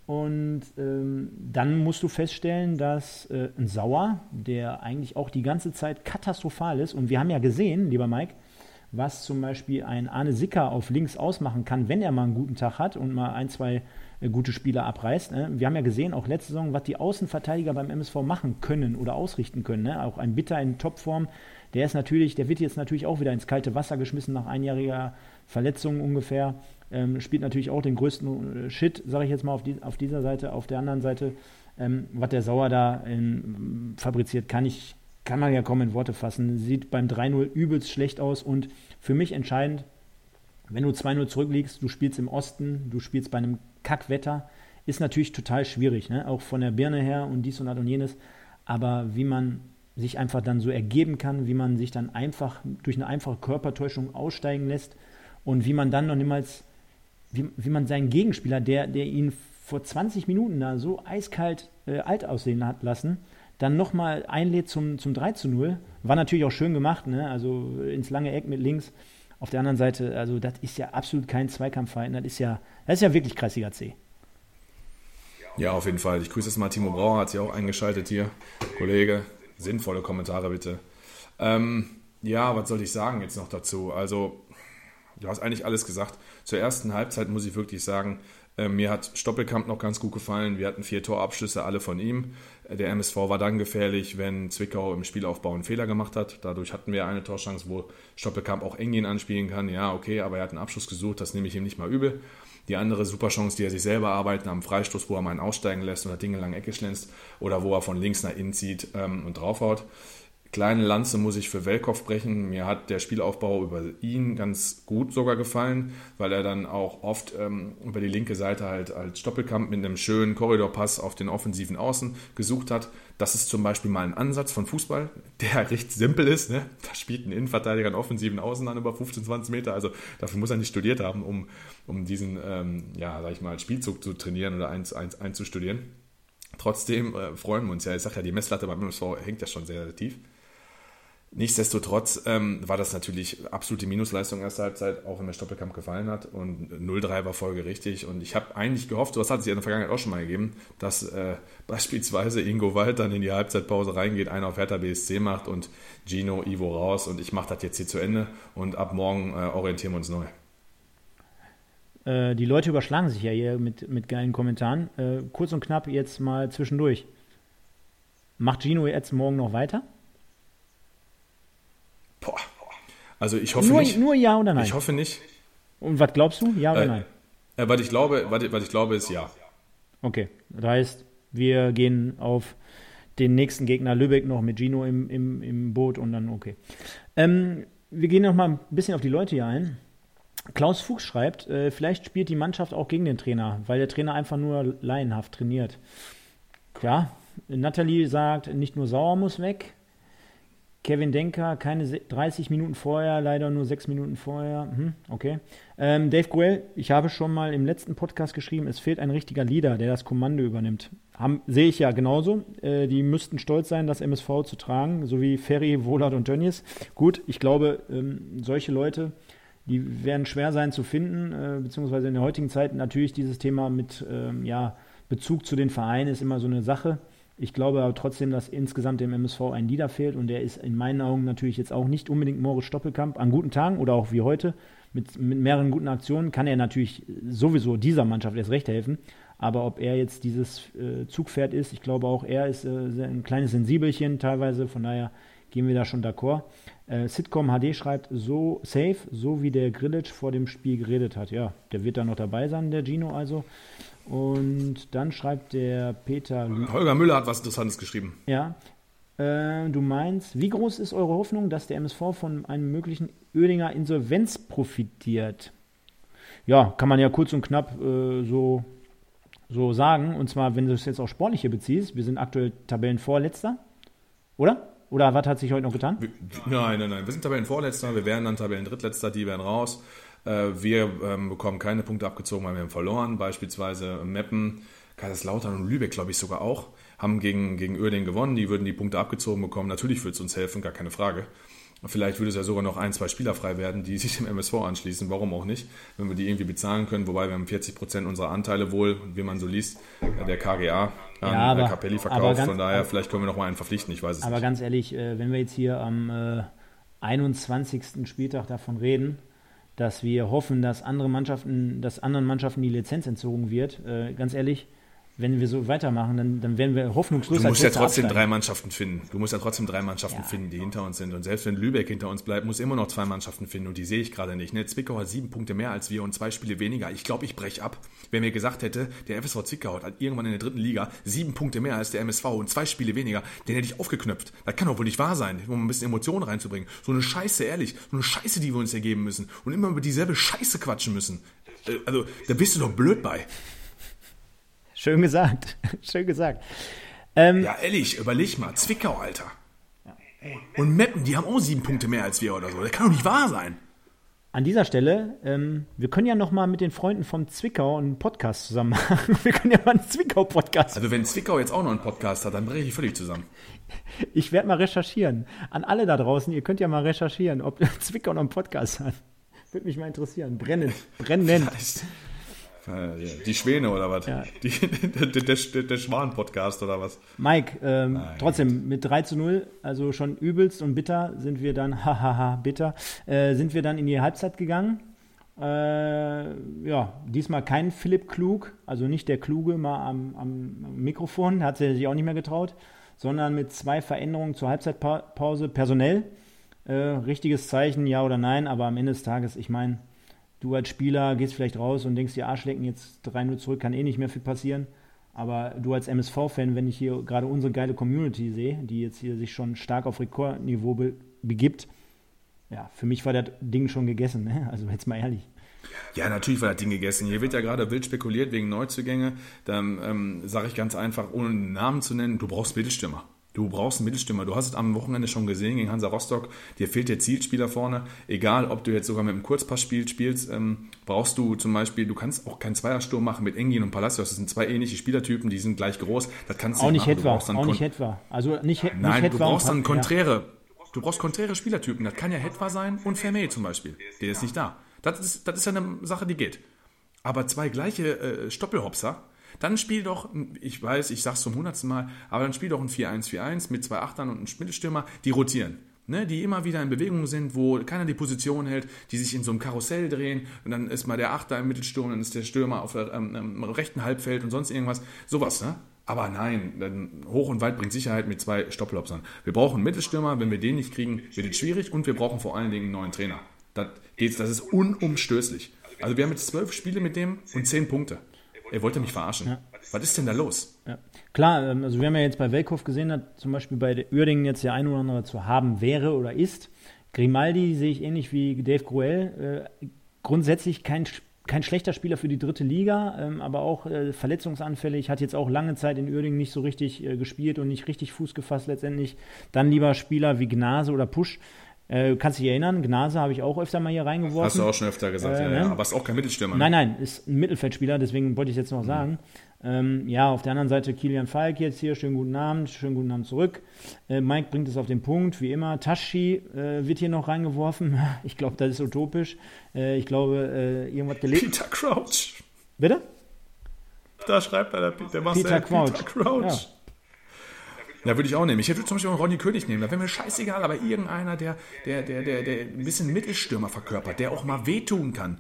Und ähm, dann musst du feststellen, dass äh, ein Sauer, der eigentlich auch die ganze Zeit katastrophal ist, und wir haben ja gesehen, lieber Mike, was zum Beispiel ein Arne Sicker auf links ausmachen kann, wenn er mal einen guten Tag hat und mal ein, zwei äh, gute Spieler abreißt. Ne? Wir haben ja gesehen, auch letzte Saison, was die Außenverteidiger beim MSV machen können oder ausrichten können. Ne? Auch ein Bitter in Topform, der ist natürlich, der wird jetzt natürlich auch wieder ins kalte Wasser geschmissen nach einjähriger Verletzung ungefähr. Ähm, spielt natürlich auch den größten äh, Shit, sage ich jetzt mal auf, die, auf, dieser Seite. Auf der anderen Seite, ähm, was der Sauer da in, fabriziert, kann ich, kann man ja kaum in Worte fassen. Sieht beim 3-0 übelst schlecht aus und für mich entscheidend, wenn du 2-0 zurückliegst, du spielst im Osten, du spielst bei einem Kackwetter, ist natürlich total schwierig, ne? auch von der Birne her und dies und das und jenes. Aber wie man sich einfach dann so ergeben kann, wie man sich dann einfach durch eine einfache Körpertäuschung aussteigen lässt und wie man dann noch niemals, wie, wie man seinen Gegenspieler, der, der ihn vor 20 Minuten da so eiskalt äh, alt aussehen hat lassen, dann nochmal einlädt zum, zum 3 zu 0. War natürlich auch schön gemacht, ne? also ins lange Eck mit links. Auf der anderen Seite, also das ist ja absolut kein Zweikampfverhalten, das ist ja, das ist ja wirklich kreisiger C. Ja, auf jeden Fall. Ich grüße jetzt mal Timo Brauer, hat sich auch eingeschaltet hier. Kollege, sinnvolle Kommentare bitte. Ähm, ja, was soll ich sagen jetzt noch dazu? Also, du hast eigentlich alles gesagt. Zur ersten Halbzeit muss ich wirklich sagen, äh, mir hat Stoppelkamp noch ganz gut gefallen. Wir hatten vier Torabschlüsse, alle von ihm. Äh, der MSV war dann gefährlich, wenn Zwickau im Spielaufbau einen Fehler gemacht hat. Dadurch hatten wir eine Torchance, wo Stoppelkamp auch Engin anspielen kann. Ja, okay, aber er hat einen Abschluss gesucht, das nehme ich ihm nicht mal übel. Die andere Superchance, die er sich selber arbeitet, am Freistoß, wo er mal einen aussteigen lässt und das Ding in lange Ecke schlänzt oder wo er von links nach innen zieht ähm, und draufhaut. Kleine Lanze muss ich für Welkow brechen. Mir hat der Spielaufbau über ihn ganz gut sogar gefallen, weil er dann auch oft ähm, über die linke Seite halt als Stoppelkamp mit einem schönen Korridorpass auf den offensiven Außen gesucht hat. Das ist zum Beispiel mal ein Ansatz von Fußball, der recht simpel ist. Ne? Da spielt ein Innenverteidiger einen offensiven Außen an über 15, 20 Meter. Also dafür muss er nicht studiert haben, um, um diesen, ähm, ja, sag ich mal, Spielzug zu trainieren oder einzustudieren. Trotzdem äh, freuen wir uns ja. Ich sage ja, die Messlatte beim MSV hängt ja schon sehr, sehr tief. Nichtsdestotrotz ähm, war das natürlich absolute Minusleistung erster Halbzeit, auch wenn der Stoppelkampf gefallen hat. Und 0-3 war folgerichtig. Und ich habe eigentlich gehofft, was hat es ja in der Vergangenheit auch schon mal gegeben, dass äh, beispielsweise Ingo Wald dann in die Halbzeitpause reingeht, einer auf Hertha BSC macht und Gino, Ivo raus. Und ich mache das jetzt hier zu Ende. Und ab morgen äh, orientieren wir uns neu. Äh, die Leute überschlagen sich ja hier mit, mit geilen Kommentaren. Äh, kurz und knapp jetzt mal zwischendurch. Macht Gino jetzt morgen noch weiter? Boah. Also ich hoffe nur, nicht. Nur ja oder nein? Ich hoffe nicht. Und was glaubst du? Ja oder äh, nein? Äh, was, ich glaube, was, was ich glaube, ist ja. Okay. Das heißt, wir gehen auf den nächsten Gegner Lübeck noch mit Gino im, im, im Boot und dann okay. Ähm, wir gehen noch mal ein bisschen auf die Leute hier ein. Klaus Fuchs schreibt, äh, vielleicht spielt die Mannschaft auch gegen den Trainer, weil der Trainer einfach nur laienhaft trainiert. Ja, Nathalie sagt, nicht nur Sauer muss weg, Kevin Denker, keine 30 Minuten vorher, leider nur 6 Minuten vorher. Hm, okay. Ähm, Dave Groell, ich habe schon mal im letzten Podcast geschrieben, es fehlt ein richtiger Leader, der das Kommando übernimmt. Sehe ich ja genauso. Äh, die müssten stolz sein, das MSV zu tragen, so wie Ferry, Wohlert und Tönnies. Gut, ich glaube, ähm, solche Leute, die werden schwer sein zu finden, äh, beziehungsweise in der heutigen Zeit natürlich dieses Thema mit ähm, ja, Bezug zu den Vereinen ist immer so eine Sache. Ich glaube aber trotzdem, dass insgesamt dem MSV ein Leader fehlt und der ist in meinen Augen natürlich jetzt auch nicht unbedingt Moritz Stoppelkamp. An guten Tagen oder auch wie heute mit, mit mehreren guten Aktionen kann er natürlich sowieso dieser Mannschaft erst recht helfen. Aber ob er jetzt dieses äh, Zugpferd ist, ich glaube auch er ist äh, ein kleines Sensibelchen teilweise, von daher gehen wir da schon d'accord. Äh, Sitcom HD schreibt so safe, so wie der Grillitsch vor dem Spiel geredet hat. Ja, der wird da noch dabei sein, der Gino also. Und dann schreibt der Peter. Holger Müller hat was Interessantes geschrieben. Ja. Äh, du meinst, wie groß ist eure Hoffnung, dass der MSV von einem möglichen Oedinger Insolvenz profitiert? Ja, kann man ja kurz und knapp äh, so, so sagen. Und zwar, wenn du es jetzt auf Sportliche beziehst, wir sind aktuell Tabellenvorletzter, oder? Oder was hat sich heute noch getan? Nein, nein, nein. Wir sind Tabellenvorletzter, wir wären dann Tabellendrittletzter, die wären raus. Äh, wir ähm, bekommen keine Punkte abgezogen, weil wir haben verloren. Beispielsweise Meppen, Kaiserslautern und Lübeck, glaube ich, sogar auch, haben gegen, gegen Uerdingen gewonnen. Die würden die Punkte abgezogen bekommen. Natürlich würde es uns helfen, gar keine Frage. Vielleicht würde es ja sogar noch ein, zwei Spieler frei werden, die sich dem MSV anschließen. Warum auch nicht? Wenn wir die irgendwie bezahlen können, wobei wir haben 40 Prozent unserer Anteile wohl, wie man so liest, der KGA an ja, aber, Capelli verkauft. Ganz, Von daher, vielleicht können wir noch mal einen verpflichten, ich weiß es aber nicht. Aber ganz ehrlich, äh, wenn wir jetzt hier am äh, 21. Spieltag davon reden, dass wir hoffen, dass andere Mannschaften, dass anderen Mannschaften die Lizenz entzogen wird, äh, ganz ehrlich, wenn wir so weitermachen, dann, dann werden wir hoffnungslos. Du musst ja trotzdem absteigen. drei Mannschaften finden. Du musst ja trotzdem drei Mannschaften ja. finden, die hinter uns sind. Und selbst wenn Lübeck hinter uns bleibt, muss immer noch zwei Mannschaften finden. Und die sehe ich gerade nicht. Ne? Zwickau hat sieben Punkte mehr als wir und zwei Spiele weniger. Ich glaube, ich breche ab. Wer mir gesagt hätte, der FSV Zwickau hat irgendwann in der dritten Liga sieben Punkte mehr als der MSV und zwei Spiele weniger, den hätte ich aufgeknöpft. Das kann doch wohl nicht wahr sein, um ein bisschen Emotionen reinzubringen. So eine Scheiße, ehrlich. So eine Scheiße, die wir uns ergeben müssen. Und immer über dieselbe Scheiße quatschen müssen. Äh, also, da bist du doch blöd bei. Schön gesagt. Schön gesagt. Ähm, ja, ehrlich, überleg mal. Zwickau, Alter. Und Meppen, die haben auch sieben Punkte mehr als wir oder so. Das kann doch nicht wahr sein. An dieser Stelle, ähm, wir können ja noch mal mit den Freunden von Zwickau einen Podcast zusammen machen. Wir können ja mal einen Zwickau-Podcast Also wenn Zwickau jetzt auch noch einen Podcast hat, dann breche ich völlig zusammen. Ich werde mal recherchieren. An alle da draußen, ihr könnt ja mal recherchieren, ob Zwickau noch einen Podcast hat. Würde mich mal interessieren. Brennend. Brennend. Äh, die Schwäne oder was? Ja. Die, der, der, der Schwan-Podcast oder was? Mike, ähm, trotzdem mit 3 zu 0, also schon übelst und bitter sind wir dann, hahaha, bitter, äh, sind wir dann in die Halbzeit gegangen. Äh, ja, diesmal kein Philipp Klug, also nicht der Kluge mal am, am Mikrofon, hat er sich auch nicht mehr getraut, sondern mit zwei Veränderungen zur Halbzeitpause personell. Äh, richtiges Zeichen, ja oder nein, aber am Ende des Tages, ich meine, Du als Spieler gehst vielleicht raus und denkst dir, Arschlecken, jetzt 3-0 zurück, kann eh nicht mehr viel passieren. Aber du als MSV-Fan, wenn ich hier gerade unsere geile Community sehe, die jetzt hier sich schon stark auf Rekordniveau be begibt, ja, für mich war das Ding schon gegessen, ne? Also jetzt mal ehrlich. Ja, natürlich war das Ding gegessen. Hier wird ja gerade wild spekuliert wegen Neuzugänge. Dann ähm, sage ich ganz einfach, ohne einen Namen zu nennen, du brauchst Mittelstürmer. Du brauchst einen Mittelstürmer. Du hast es am Wochenende schon gesehen gegen Hansa Rostock. Dir fehlt der Zielspieler vorne. Egal, ob du jetzt sogar mit einem Kurzpassspiel spielst, ähm, brauchst du zum Beispiel, du kannst auch keinen Zweiersturm machen mit Engin und Palacios. Das sind zwei ähnliche Spielertypen, die sind gleich groß. Das kannst du auch nicht etwa. Auch nicht etwa. Also nicht, nicht Nein, du brauchst dann konträre. Du brauchst konträre Spielertypen. Das kann ja Hetwa sein und Vermey zum Beispiel. Der ist nicht da. Das ist, das ist ja eine Sache, die geht. Aber zwei gleiche äh, Stoppelhopser, dann spiel doch, ich weiß, ich sag's zum hundertsten Mal, aber dann spiel doch ein 4-1-4-1 mit zwei Achtern und einem Mittelstürmer, die rotieren. Ne, die immer wieder in Bewegung sind, wo keiner die Position hält, die sich in so einem Karussell drehen und dann ist mal der Achter im Mittelsturm, dann ist der Stürmer auf der ähm, rechten Halbfeld und sonst irgendwas. Sowas, ne? Aber nein, hoch und weit bringt Sicherheit mit zwei Stopplopsern. Wir brauchen einen Mittelstürmer, wenn wir den nicht kriegen, wird es schwierig und wir brauchen vor allen Dingen einen neuen Trainer. Das, geht's, das ist unumstößlich. Also wir haben jetzt zwölf Spiele mit dem und zehn Punkte. Er wollte mich verarschen. Ja. Was ist denn da los? Ja. Klar, ähm, also wir haben ja jetzt bei Welkhoff gesehen, dass zum Beispiel bei Uerdingen jetzt der ein oder andere zu haben wäre oder ist. Grimaldi sehe ich ähnlich wie Dave Gruel. Äh, grundsätzlich kein, kein schlechter Spieler für die dritte Liga, ähm, aber auch äh, verletzungsanfällig. Hat jetzt auch lange Zeit in Uerdingen nicht so richtig äh, gespielt und nicht richtig Fuß gefasst letztendlich. Dann lieber Spieler wie Gnase oder Pusch. Äh, kannst du dich erinnern, Gnase habe ich auch öfter mal hier reingeworfen. Hast du auch schon öfter gesagt, äh, ja, ja. Ne? Aber ist auch kein Mittelstürmer. Nein, nein, ist ein Mittelfeldspieler, deswegen wollte ich jetzt noch mhm. sagen. Ähm, ja, auf der anderen Seite Kilian Falk jetzt hier, schönen guten Abend, schönen guten Abend zurück. Äh, Mike bringt es auf den Punkt, wie immer. Tashi äh, wird hier noch reingeworfen. Ich glaube, das ist utopisch. Äh, ich glaube, äh, irgendwas gelegt. Peter Crouch. Bitte? Da schreibt einer Peter Marcel. Peter Crouch. Peter Crouch. Ja. Ja, würde ich auch nehmen. Ich hätte zum Beispiel auch Ronny König nehmen. Da wäre mir scheißegal, aber irgendeiner, der, der, der, der, der ein bisschen Mittelstürmer verkörpert, der auch mal wehtun kann.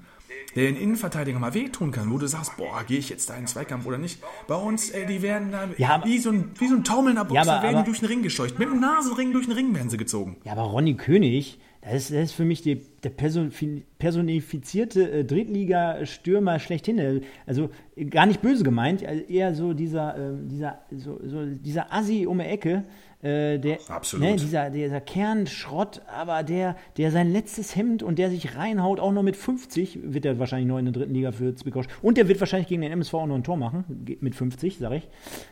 Der den Innenverteidiger mal wehtun kann, wo du sagst, boah, gehe ich jetzt da in den Zweikampf oder nicht. Bei uns, ey, die werden da ja, wie, so ein, wie so ein taumelnder Boxer ja, aber, werden aber, die durch den Ring gescheucht. Mit dem Nasenring durch den Ring werden sie gezogen. Ja, aber Ronny König, das ist, das ist für mich die, der personifizierte äh, Drittliga-Stürmer schlechthin. Also gar nicht böse gemeint, also eher so dieser, äh, dieser, so, so dieser Assi um die Ecke, äh, der, Absolut. Ne, dieser, dieser Kernschrott, aber der, der sein letztes Hemd und der sich reinhaut, auch noch mit 50, wird er wahrscheinlich noch in der dritten Liga für Zwickau. Und der wird wahrscheinlich gegen den MSV auch noch ein Tor machen, mit 50, sag ich.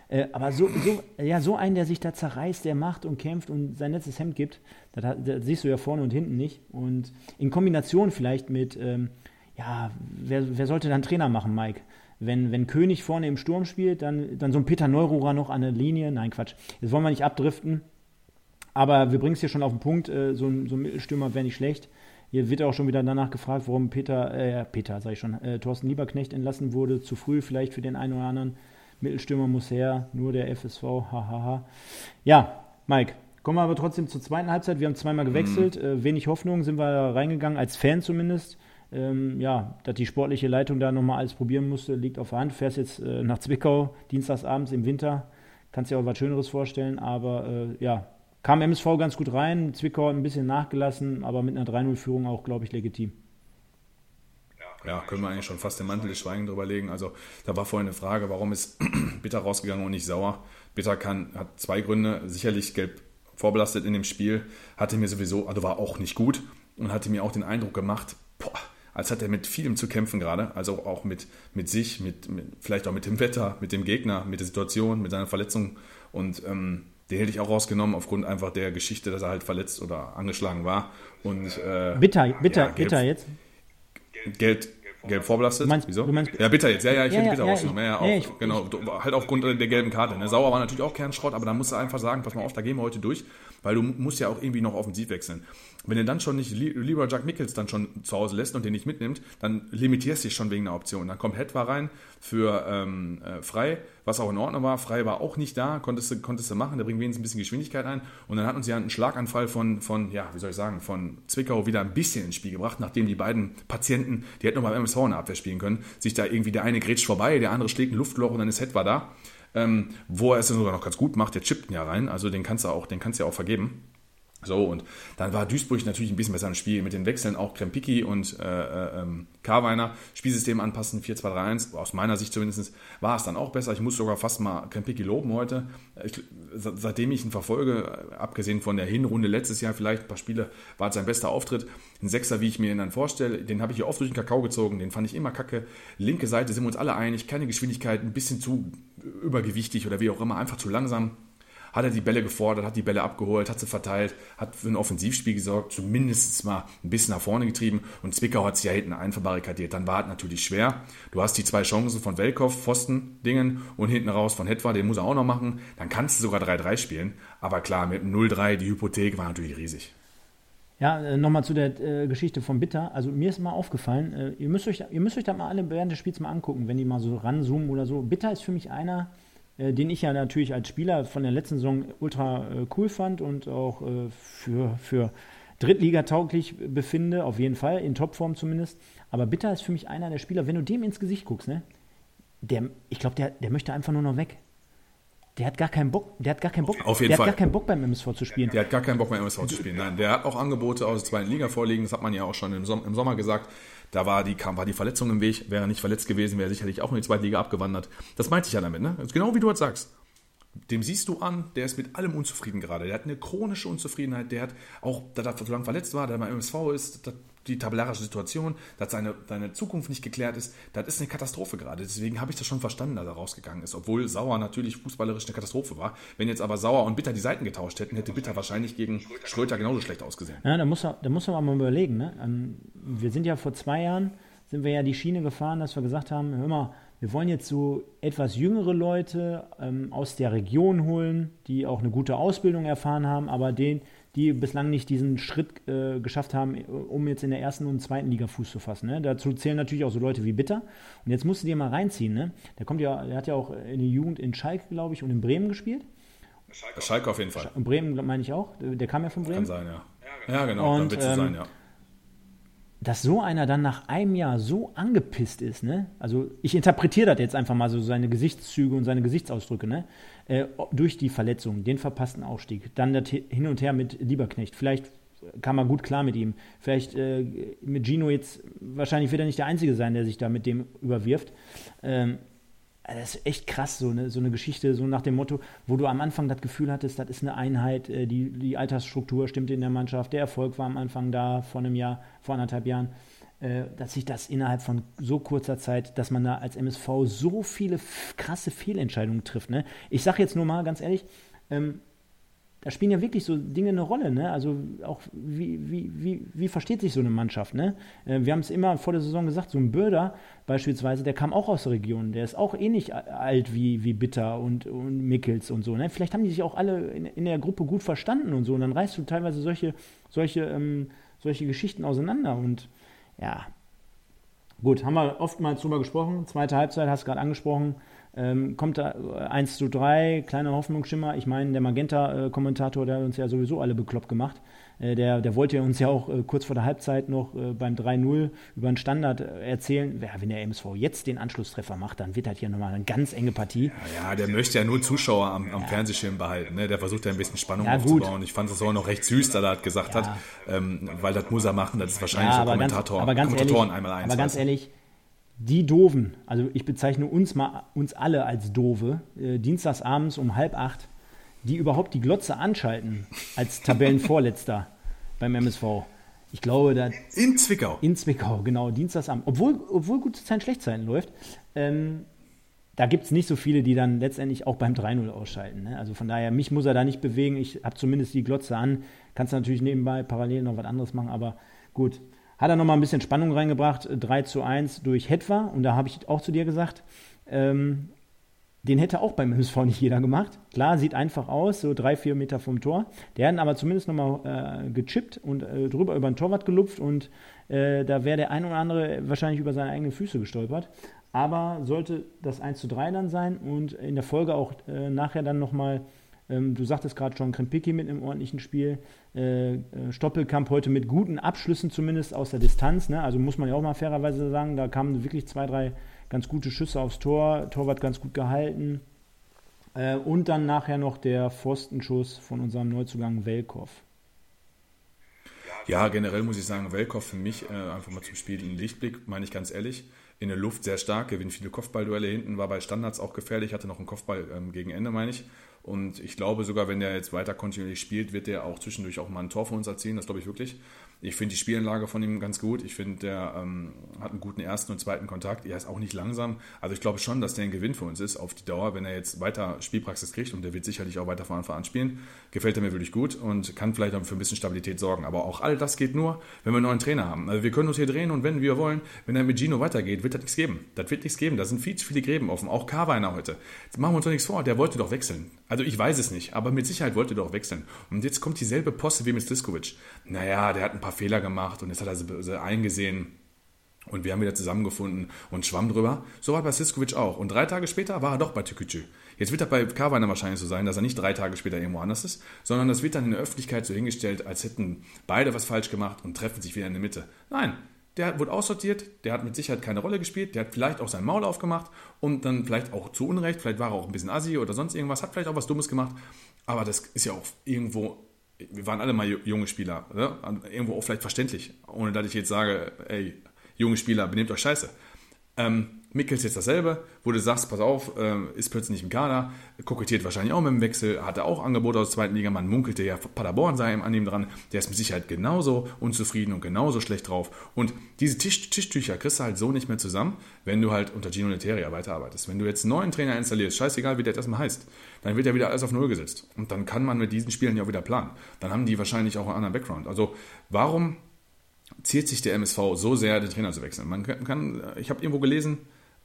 Äh, aber so, so, ja, so ein, der sich da zerreißt, der macht und kämpft und sein letztes Hemd gibt, das, das siehst du ja vorne und hinten nicht. Und in Kombination vielleicht mit, ähm, ja, wer, wer sollte dann Trainer machen, Mike? Wenn, wenn König vorne im Sturm spielt, dann, dann so ein Peter Neururer noch an der Linie. Nein, Quatsch. Jetzt wollen wir nicht abdriften. aber wir bringen es hier schon auf den Punkt, äh, so, ein, so ein Mittelstürmer wäre nicht schlecht. Hier wird auch schon wieder danach gefragt, warum Peter, äh, Peter, sag ich schon, äh, Thorsten Lieberknecht entlassen wurde. Zu früh vielleicht für den einen oder anderen. Mittelstürmer muss her, nur der FSV, hahaha. Ja, Mike, kommen wir aber trotzdem zur zweiten Halbzeit. Wir haben zweimal gewechselt, mhm. äh, wenig Hoffnung sind wir reingegangen, als Fan zumindest. Ähm, ja, dass die sportliche Leitung da nochmal alles probieren musste, liegt auf der Hand. Fährst jetzt äh, nach Zwickau, dienstagsabends im Winter. Kannst dir auch was Schöneres vorstellen, aber äh, ja, kam MSV ganz gut rein, Zwickau ein bisschen nachgelassen, aber mit einer 3-0-Führung auch, glaube ich, legitim. Ja, können wir eigentlich schon fast den Mantel des Schweigens drüber legen. Also da war vorhin eine Frage, warum ist Bitter rausgegangen und nicht Sauer? Bitter kann, hat zwei Gründe, sicherlich gelb vorbelastet in dem Spiel, hatte mir sowieso, also war auch nicht gut und hatte mir auch den Eindruck gemacht, boah, als hat er mit vielem zu kämpfen gerade, also auch mit, mit sich, mit, mit, vielleicht auch mit dem Wetter, mit dem Gegner, mit der Situation, mit seiner Verletzung und ähm, den hätte ich auch rausgenommen aufgrund einfach der Geschichte, dass er halt verletzt oder angeschlagen war. Und, äh, bitter, bitter, ja, bitter jetzt. Geld, gelb vorbelastet. Du meinst, Wieso? Du meinst, ja, bitter jetzt. Ja, ja, ich ja, hätte ja, bitter ja, rausgenommen. Ja, ja, auch, genau. Halt aufgrund der gelben Karte. Ne? Sauer war natürlich auch Kernschrott, aber da musst du einfach sagen, pass mal auf, da gehen wir heute durch, weil du musst ja auch irgendwie noch offensiv wechseln. Wenn du dann schon nicht lieber Jack Mickels dann schon zu Hause lässt und den nicht mitnimmt, dann limitierst du dich schon wegen einer Option. Dann kommt Hetwa rein für ähm, äh, Frei, was auch in Ordnung war. Frei war auch nicht da, konntest du, konntest du machen, der bringt wenigstens ein bisschen Geschwindigkeit ein. Und dann hat uns ja einen Schlaganfall von, von, ja, wie soll ich sagen, von Zwickau wieder ein bisschen ins Spiel gebracht, nachdem die beiden Patienten, die hätten noch beim MSV in der Abwehr spielen können, sich da irgendwie der eine grätscht vorbei, der andere schlägt ein Luftloch und dann ist Hetwa da. Ähm, wo er es dann sogar noch ganz gut macht, der chippt ihn ja rein, also den kannst du auch, den kannst du ja auch vergeben. So, und dann war Duisburg natürlich ein bisschen besser im Spiel mit den Wechseln, auch Krempiki und äh, äh, ähm, Karweiner. Spielsystem anpassen, 4-2-3-1, aus meiner Sicht zumindest, war es dann auch besser. Ich muss sogar fast mal Krempiki loben heute. Ich, seitdem ich ihn verfolge, abgesehen von der Hinrunde letztes Jahr vielleicht, ein paar Spiele, war es sein bester Auftritt. Ein Sechser, wie ich mir ihn dann vorstelle, den habe ich hier oft durch den Kakao gezogen, den fand ich immer kacke. Linke Seite sind wir uns alle einig, keine Geschwindigkeit, ein bisschen zu übergewichtig oder wie auch immer, einfach zu langsam hat er die Bälle gefordert, hat die Bälle abgeholt, hat sie verteilt, hat für ein Offensivspiel gesorgt, zumindest mal ein bisschen nach vorne getrieben und Zwickau hat sich ja hinten einverbarrikadiert. Dann war es natürlich schwer. Du hast die zwei Chancen von Welkow, Pfosten, Dingen und hinten raus von Hetwa, den muss er auch noch machen. Dann kannst du sogar 3-3 spielen. Aber klar, mit dem 0-3, die Hypothek war natürlich riesig. Ja, äh, nochmal zu der äh, Geschichte von Bitter. Also mir ist mal aufgefallen, äh, ihr, müsst euch, ihr müsst euch da mal alle während des Spiels mal angucken, wenn die mal so ranzoomen oder so. Bitter ist für mich einer, den ich ja natürlich als Spieler von der letzten Saison ultra äh, cool fand und auch äh, für, für Drittliga tauglich befinde, auf jeden Fall, in Topform zumindest. Aber Bitter ist für mich einer der Spieler, wenn du dem ins Gesicht guckst, ne, der, ich glaube, der, der möchte einfach nur noch weg. Der hat gar keinen Bock, der hat gar keinen Bock, Auf jeden der Fall. hat gar keinen Bock beim MSV zu spielen. Der hat gar keinen Bock beim MSV zu spielen. Nein, der hat auch Angebote aus der zweiten Liga vorliegen, das hat man ja auch schon im Sommer gesagt. Da war die, kam, war die Verletzung im Weg. Wäre er nicht verletzt gewesen, wäre er sicherlich auch in die zweite Liga abgewandert. Das meinte ich ja damit, ne? Genau wie du jetzt sagst. Dem siehst du an, der ist mit allem unzufrieden gerade. Der hat eine chronische Unzufriedenheit. Der hat auch, da er so lange verletzt war, der beim MSV ist, das, die tabellarische Situation, dass seine, seine Zukunft nicht geklärt ist, das ist eine Katastrophe gerade. Deswegen habe ich das schon verstanden, dass er rausgegangen ist. Obwohl Sauer natürlich fußballerisch eine Katastrophe war. Wenn jetzt aber Sauer und Bitter die Seiten getauscht hätten, hätte Bitter wahrscheinlich gegen Schröter genauso schlecht ausgesehen. Ja, da muss er mal überlegen. Ne? Ähm, wir sind ja vor zwei Jahren, sind wir ja die Schiene gefahren, dass wir gesagt haben, hör mal, wir wollen jetzt so etwas jüngere Leute ähm, aus der Region holen, die auch eine gute Ausbildung erfahren haben, aber den, die bislang nicht diesen Schritt äh, geschafft haben, um jetzt in der ersten und zweiten Liga Fuß zu fassen. Ne? Dazu zählen natürlich auch so Leute wie Bitter. Und jetzt musst du dir mal reinziehen. Ne? Der kommt ja, der hat ja auch in der Jugend in Schalke, glaube ich, und in Bremen gespielt. Schalke, Schalke auf jeden Fall. In Bremen meine ich auch. Der kam ja von Bremen. Kann sein, ja. Ja, genau. Und, dann wird es ähm, sein, ja dass so einer dann nach einem Jahr so angepisst ist, ne? Also ich interpretiere das jetzt einfach mal so seine Gesichtszüge und seine Gesichtsausdrücke, ne? Äh, durch die Verletzung, den verpassten Aufstieg, dann das Hin und Her mit Lieberknecht. Vielleicht kam er gut klar mit ihm. Vielleicht äh, mit Gino jetzt, wahrscheinlich wird er nicht der Einzige sein, der sich da mit dem überwirft. Ähm, also das ist echt krass, so eine, so eine Geschichte, so nach dem Motto, wo du am Anfang das Gefühl hattest, das ist eine Einheit, äh, die, die Altersstruktur stimmt in der Mannschaft, der Erfolg war am Anfang da, vor einem Jahr, vor anderthalb Jahren, dass sich das innerhalb von so kurzer Zeit, dass man da als MSV so viele krasse Fehlentscheidungen trifft. Ne? Ich sage jetzt nur mal ganz ehrlich, ähm, da spielen ja wirklich so Dinge eine Rolle, ne? Also auch wie, wie, wie, wie versteht sich so eine Mannschaft, ne? Äh, wir haben es immer vor der Saison gesagt, so ein Bürder beispielsweise, der kam auch aus der Region, der ist auch ähnlich alt wie, wie Bitter und, und Mickels und so, ne? Vielleicht haben die sich auch alle in, in der Gruppe gut verstanden und so, und dann reißt du teilweise solche, solche, ähm, solche Geschichten auseinander und ja, gut, haben wir oftmals drüber gesprochen. Zweite Halbzeit hast du gerade angesprochen. Ähm, kommt da 1 zu 3, kleiner Hoffnungsschimmer. Ich meine, der Magenta-Kommentator, der hat uns ja sowieso alle bekloppt gemacht. Äh, der, der wollte uns ja auch äh, kurz vor der Halbzeit noch äh, beim 3-0 über den Standard äh, erzählen. Ja, wenn der MSV jetzt den Anschlusstreffer macht, dann wird das hier nochmal eine ganz enge Partie. Ja, ja der möchte ja nur Zuschauer am, am ja. Fernsehschirm behalten. Ne? Der versucht ja ein bisschen Spannung ja, aufzubauen. Gut. Ich fand es auch noch recht süß, da er das gesagt hat, ähm, weil das muss er machen. Das ist wahrscheinlich so Kommentator, ganz, aber ganz Kommentatoren ehrlich, einmal eins. Aber ganz ehrlich, die Doofen, also ich bezeichne uns mal uns alle als Dove, äh, dienstagsabends um halb acht, die überhaupt die Glotze anschalten als Tabellenvorletzter beim MSV. Ich glaube, da. In Zwickau. In Zwickau, genau, dienstagsabend. Obwohl, obwohl gute Zeiten, Schlechtzeiten läuft. Ähm, da gibt es nicht so viele, die dann letztendlich auch beim 3-0 ausschalten. Ne? Also von daher, mich muss er da nicht bewegen. Ich habe zumindest die Glotze an. Kannst natürlich nebenbei parallel noch was anderes machen, aber gut. Hat er nochmal ein bisschen Spannung reingebracht, 3 zu 1 durch Hetwa. Und da habe ich auch zu dir gesagt, ähm, den hätte auch beim MSV nicht jeder gemacht. Klar, sieht einfach aus, so drei, vier Meter vom Tor. Der hat aber zumindest nochmal äh, gechippt und äh, drüber über den Torwart gelupft und äh, da wäre der ein oder andere wahrscheinlich über seine eigenen Füße gestolpert. Aber sollte das 1 zu 3 dann sein und in der Folge auch äh, nachher dann nochmal ähm, du sagtest gerade schon, Krempicki mit einem ordentlichen Spiel. Äh, äh, Stoppelkamp heute mit guten Abschlüssen zumindest aus der Distanz. Ne? Also muss man ja auch mal fairerweise sagen, da kamen wirklich zwei, drei ganz gute Schüsse aufs Tor. Torwart ganz gut gehalten. Äh, und dann nachher noch der Pfostenschuss von unserem Neuzugang Welkow. Ja, generell muss ich sagen, Welkow für mich äh, einfach mal zum Spiel ein Lichtblick, meine ich ganz ehrlich. In der Luft sehr stark, gewinnt viele Kopfballduelle hinten, war bei Standards auch gefährlich, hatte noch einen Kopfball ähm, gegen Ende, meine ich. Und ich glaube sogar, wenn der jetzt weiter kontinuierlich spielt, wird der auch zwischendurch auch mal ein Tor von uns erzielen. Das glaube ich wirklich. Ich finde die Spielanlage von ihm ganz gut. Ich finde, der ähm, hat einen guten ersten und zweiten Kontakt. Er ist auch nicht langsam. Also ich glaube schon, dass der ein Gewinn für uns ist auf die Dauer, wenn er jetzt weiter Spielpraxis kriegt und der wird sicherlich auch weiter von Anfang an spielen. Gefällt er mir wirklich gut und kann vielleicht auch für ein bisschen Stabilität sorgen. Aber auch all das geht nur, wenn wir einen neuen Trainer haben. Also wir können uns hier drehen und wenn wir wollen, wenn er mit Gino weitergeht, wird das nichts geben. Das wird nichts geben. Da sind viel zu viele Gräben offen. Auch Carweiner heute. Jetzt machen wir uns doch nichts vor. Der wollte doch wechseln. Also ich weiß es nicht, aber mit Sicherheit wollte er doch wechseln. Und jetzt kommt dieselbe Posse wie mit Stiskovic. Naja, der hat ein paar Fehler gemacht und jetzt hat er sie eingesehen. Und wir haben wieder zusammengefunden und schwamm drüber. So war bei Siskovic auch. Und drei Tage später war er doch bei Tükücü. Jetzt wird er bei Carweiner wahrscheinlich so sein, dass er nicht drei Tage später irgendwo anders ist, sondern das wird dann in der Öffentlichkeit so hingestellt, als hätten beide was falsch gemacht und treffen sich wieder in der Mitte. Nein, der wurde aussortiert, der hat mit Sicherheit keine Rolle gespielt, der hat vielleicht auch sein Maul aufgemacht und dann vielleicht auch zu Unrecht, vielleicht war er auch ein bisschen assi oder sonst irgendwas, hat vielleicht auch was Dummes gemacht, aber das ist ja auch irgendwo, wir waren alle mal junge Spieler, ne? irgendwo auch vielleicht verständlich, ohne dass ich jetzt sage, ey, junge Spieler, benehmt euch scheiße. Ähm, Mickels jetzt dasselbe, wo du sagst, pass auf, äh, ist plötzlich nicht im Kader, kokettiert wahrscheinlich auch mit dem Wechsel, hatte auch Angebote aus der zweiten Liga, man munkelte ja, Paderborn sei an ihm dran, der ist mit Sicherheit genauso unzufrieden und genauso schlecht drauf. Und diese Tisch, Tischtücher kriegst du halt so nicht mehr zusammen, wenn du halt unter Gino Letteria weiterarbeitest. Wenn du jetzt einen neuen Trainer installierst, scheißegal wie der das mal heißt, dann wird ja wieder alles auf Null gesetzt. Und dann kann man mit diesen Spielen ja auch wieder planen. Dann haben die wahrscheinlich auch einen anderen Background. Also warum ziert sich der MSV so sehr, den Trainer zu wechseln? Man kann, ich habe irgendwo gelesen,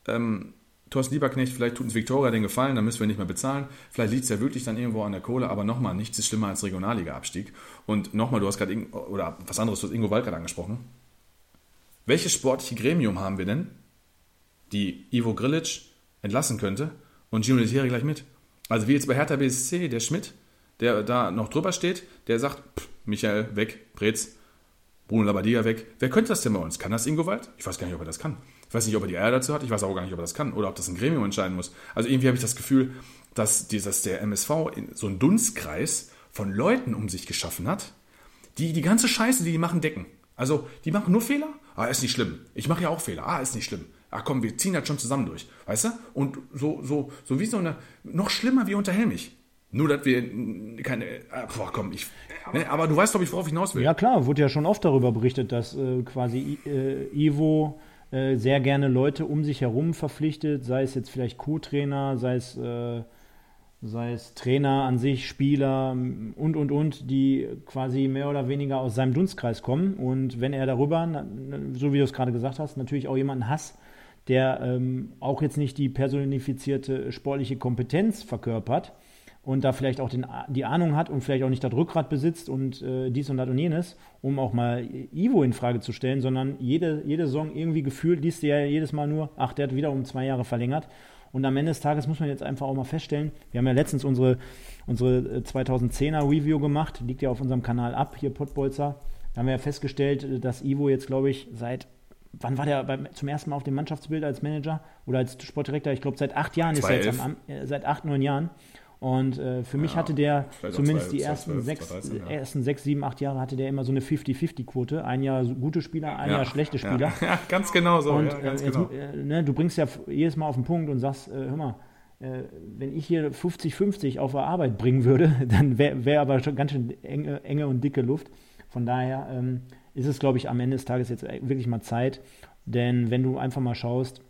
ähm, Thorsten Lieberknecht, vielleicht tut uns Viktoria den Gefallen, dann müssen wir nicht mehr bezahlen. Vielleicht liegt es ja wirklich dann irgendwo an der Kohle, aber nochmal, nichts ist schlimmer als Regionalliga-Abstieg. Und nochmal, du hast gerade, oder was anderes, du hast Ingo Walkert angesprochen. Welches sportliche Gremium haben wir denn, die Ivo Grilic entlassen könnte und Gino Lettieri gleich mit? Also wie jetzt bei Hertha BSC, der Schmidt, der da noch drüber steht, der sagt, pff, Michael, weg, Brez, Bruno Labbadia weg. Wer könnte das denn bei uns? Kann das Ingo Wald? Ich weiß gar nicht, ob er das kann. Ich weiß nicht, ob er die Eier dazu hat. Ich weiß auch gar nicht, ob er das kann oder ob das ein Gremium entscheiden muss. Also irgendwie habe ich das Gefühl, dass, dass der MSV so einen Dunstkreis von Leuten um sich geschaffen hat, die die ganze Scheiße, die die machen, decken. Also, die machen nur Fehler. Ah, ist nicht schlimm. Ich mache ja auch Fehler. Ah, ist nicht schlimm. Ach komm, wir ziehen das schon zusammen durch. Weißt du? Und so, so, so wie so eine, noch schlimmer wie unter Helmich. Nur, dass wir keine, ah, boah, komm, ich, ne, aber du weißt, glaube ich, worauf ich hinaus will. Ja, klar, wurde ja schon oft darüber berichtet, dass äh, quasi äh, Ivo äh, sehr gerne Leute um sich herum verpflichtet, sei es jetzt vielleicht Co-Trainer, sei es, äh, sei es Trainer an sich, Spieler und, und, und, die quasi mehr oder weniger aus seinem Dunstkreis kommen. Und wenn er darüber, so wie du es gerade gesagt hast, natürlich auch jemanden hasst, der ähm, auch jetzt nicht die personifizierte sportliche Kompetenz verkörpert und da vielleicht auch den, die Ahnung hat und vielleicht auch nicht das Rückgrat besitzt und äh, dies und das und jenes, um auch mal Ivo in Frage zu stellen, sondern jede, jede Saison irgendwie gefühlt liest du ja jedes Mal nur, ach, der hat wieder um zwei Jahre verlängert. Und am Ende des Tages muss man jetzt einfach auch mal feststellen, wir haben ja letztens unsere, unsere 2010er äh, Review gemacht, liegt ja auf unserem Kanal ab, hier Pottbolzer. Da haben wir ja festgestellt, dass Ivo jetzt, glaube ich, seit wann war der beim, zum ersten Mal auf dem Mannschaftsbild als Manager oder als Sportdirektor? Ich glaube, seit acht Jahren ist er jetzt am, äh, seit acht, neun Jahren. Und äh, für ja, mich hatte der zumindest zwei, die ersten, 12, sechs, 13, ja. ersten sechs, sieben, acht Jahre hatte der immer so eine 50-50-Quote. Ein Jahr gute Spieler, ein ja, Jahr schlechte Spieler. Ja, ganz genau so. Und äh, jetzt, genau. äh, ne, du bringst ja jedes Mal auf den Punkt und sagst, äh, hör mal, äh, wenn ich hier 50-50 auf der Arbeit bringen würde, dann wäre wär aber schon ganz schön enge, enge und dicke Luft. Von daher ähm, ist es, glaube ich, am Ende des Tages jetzt wirklich mal Zeit. Denn wenn du einfach mal schaust,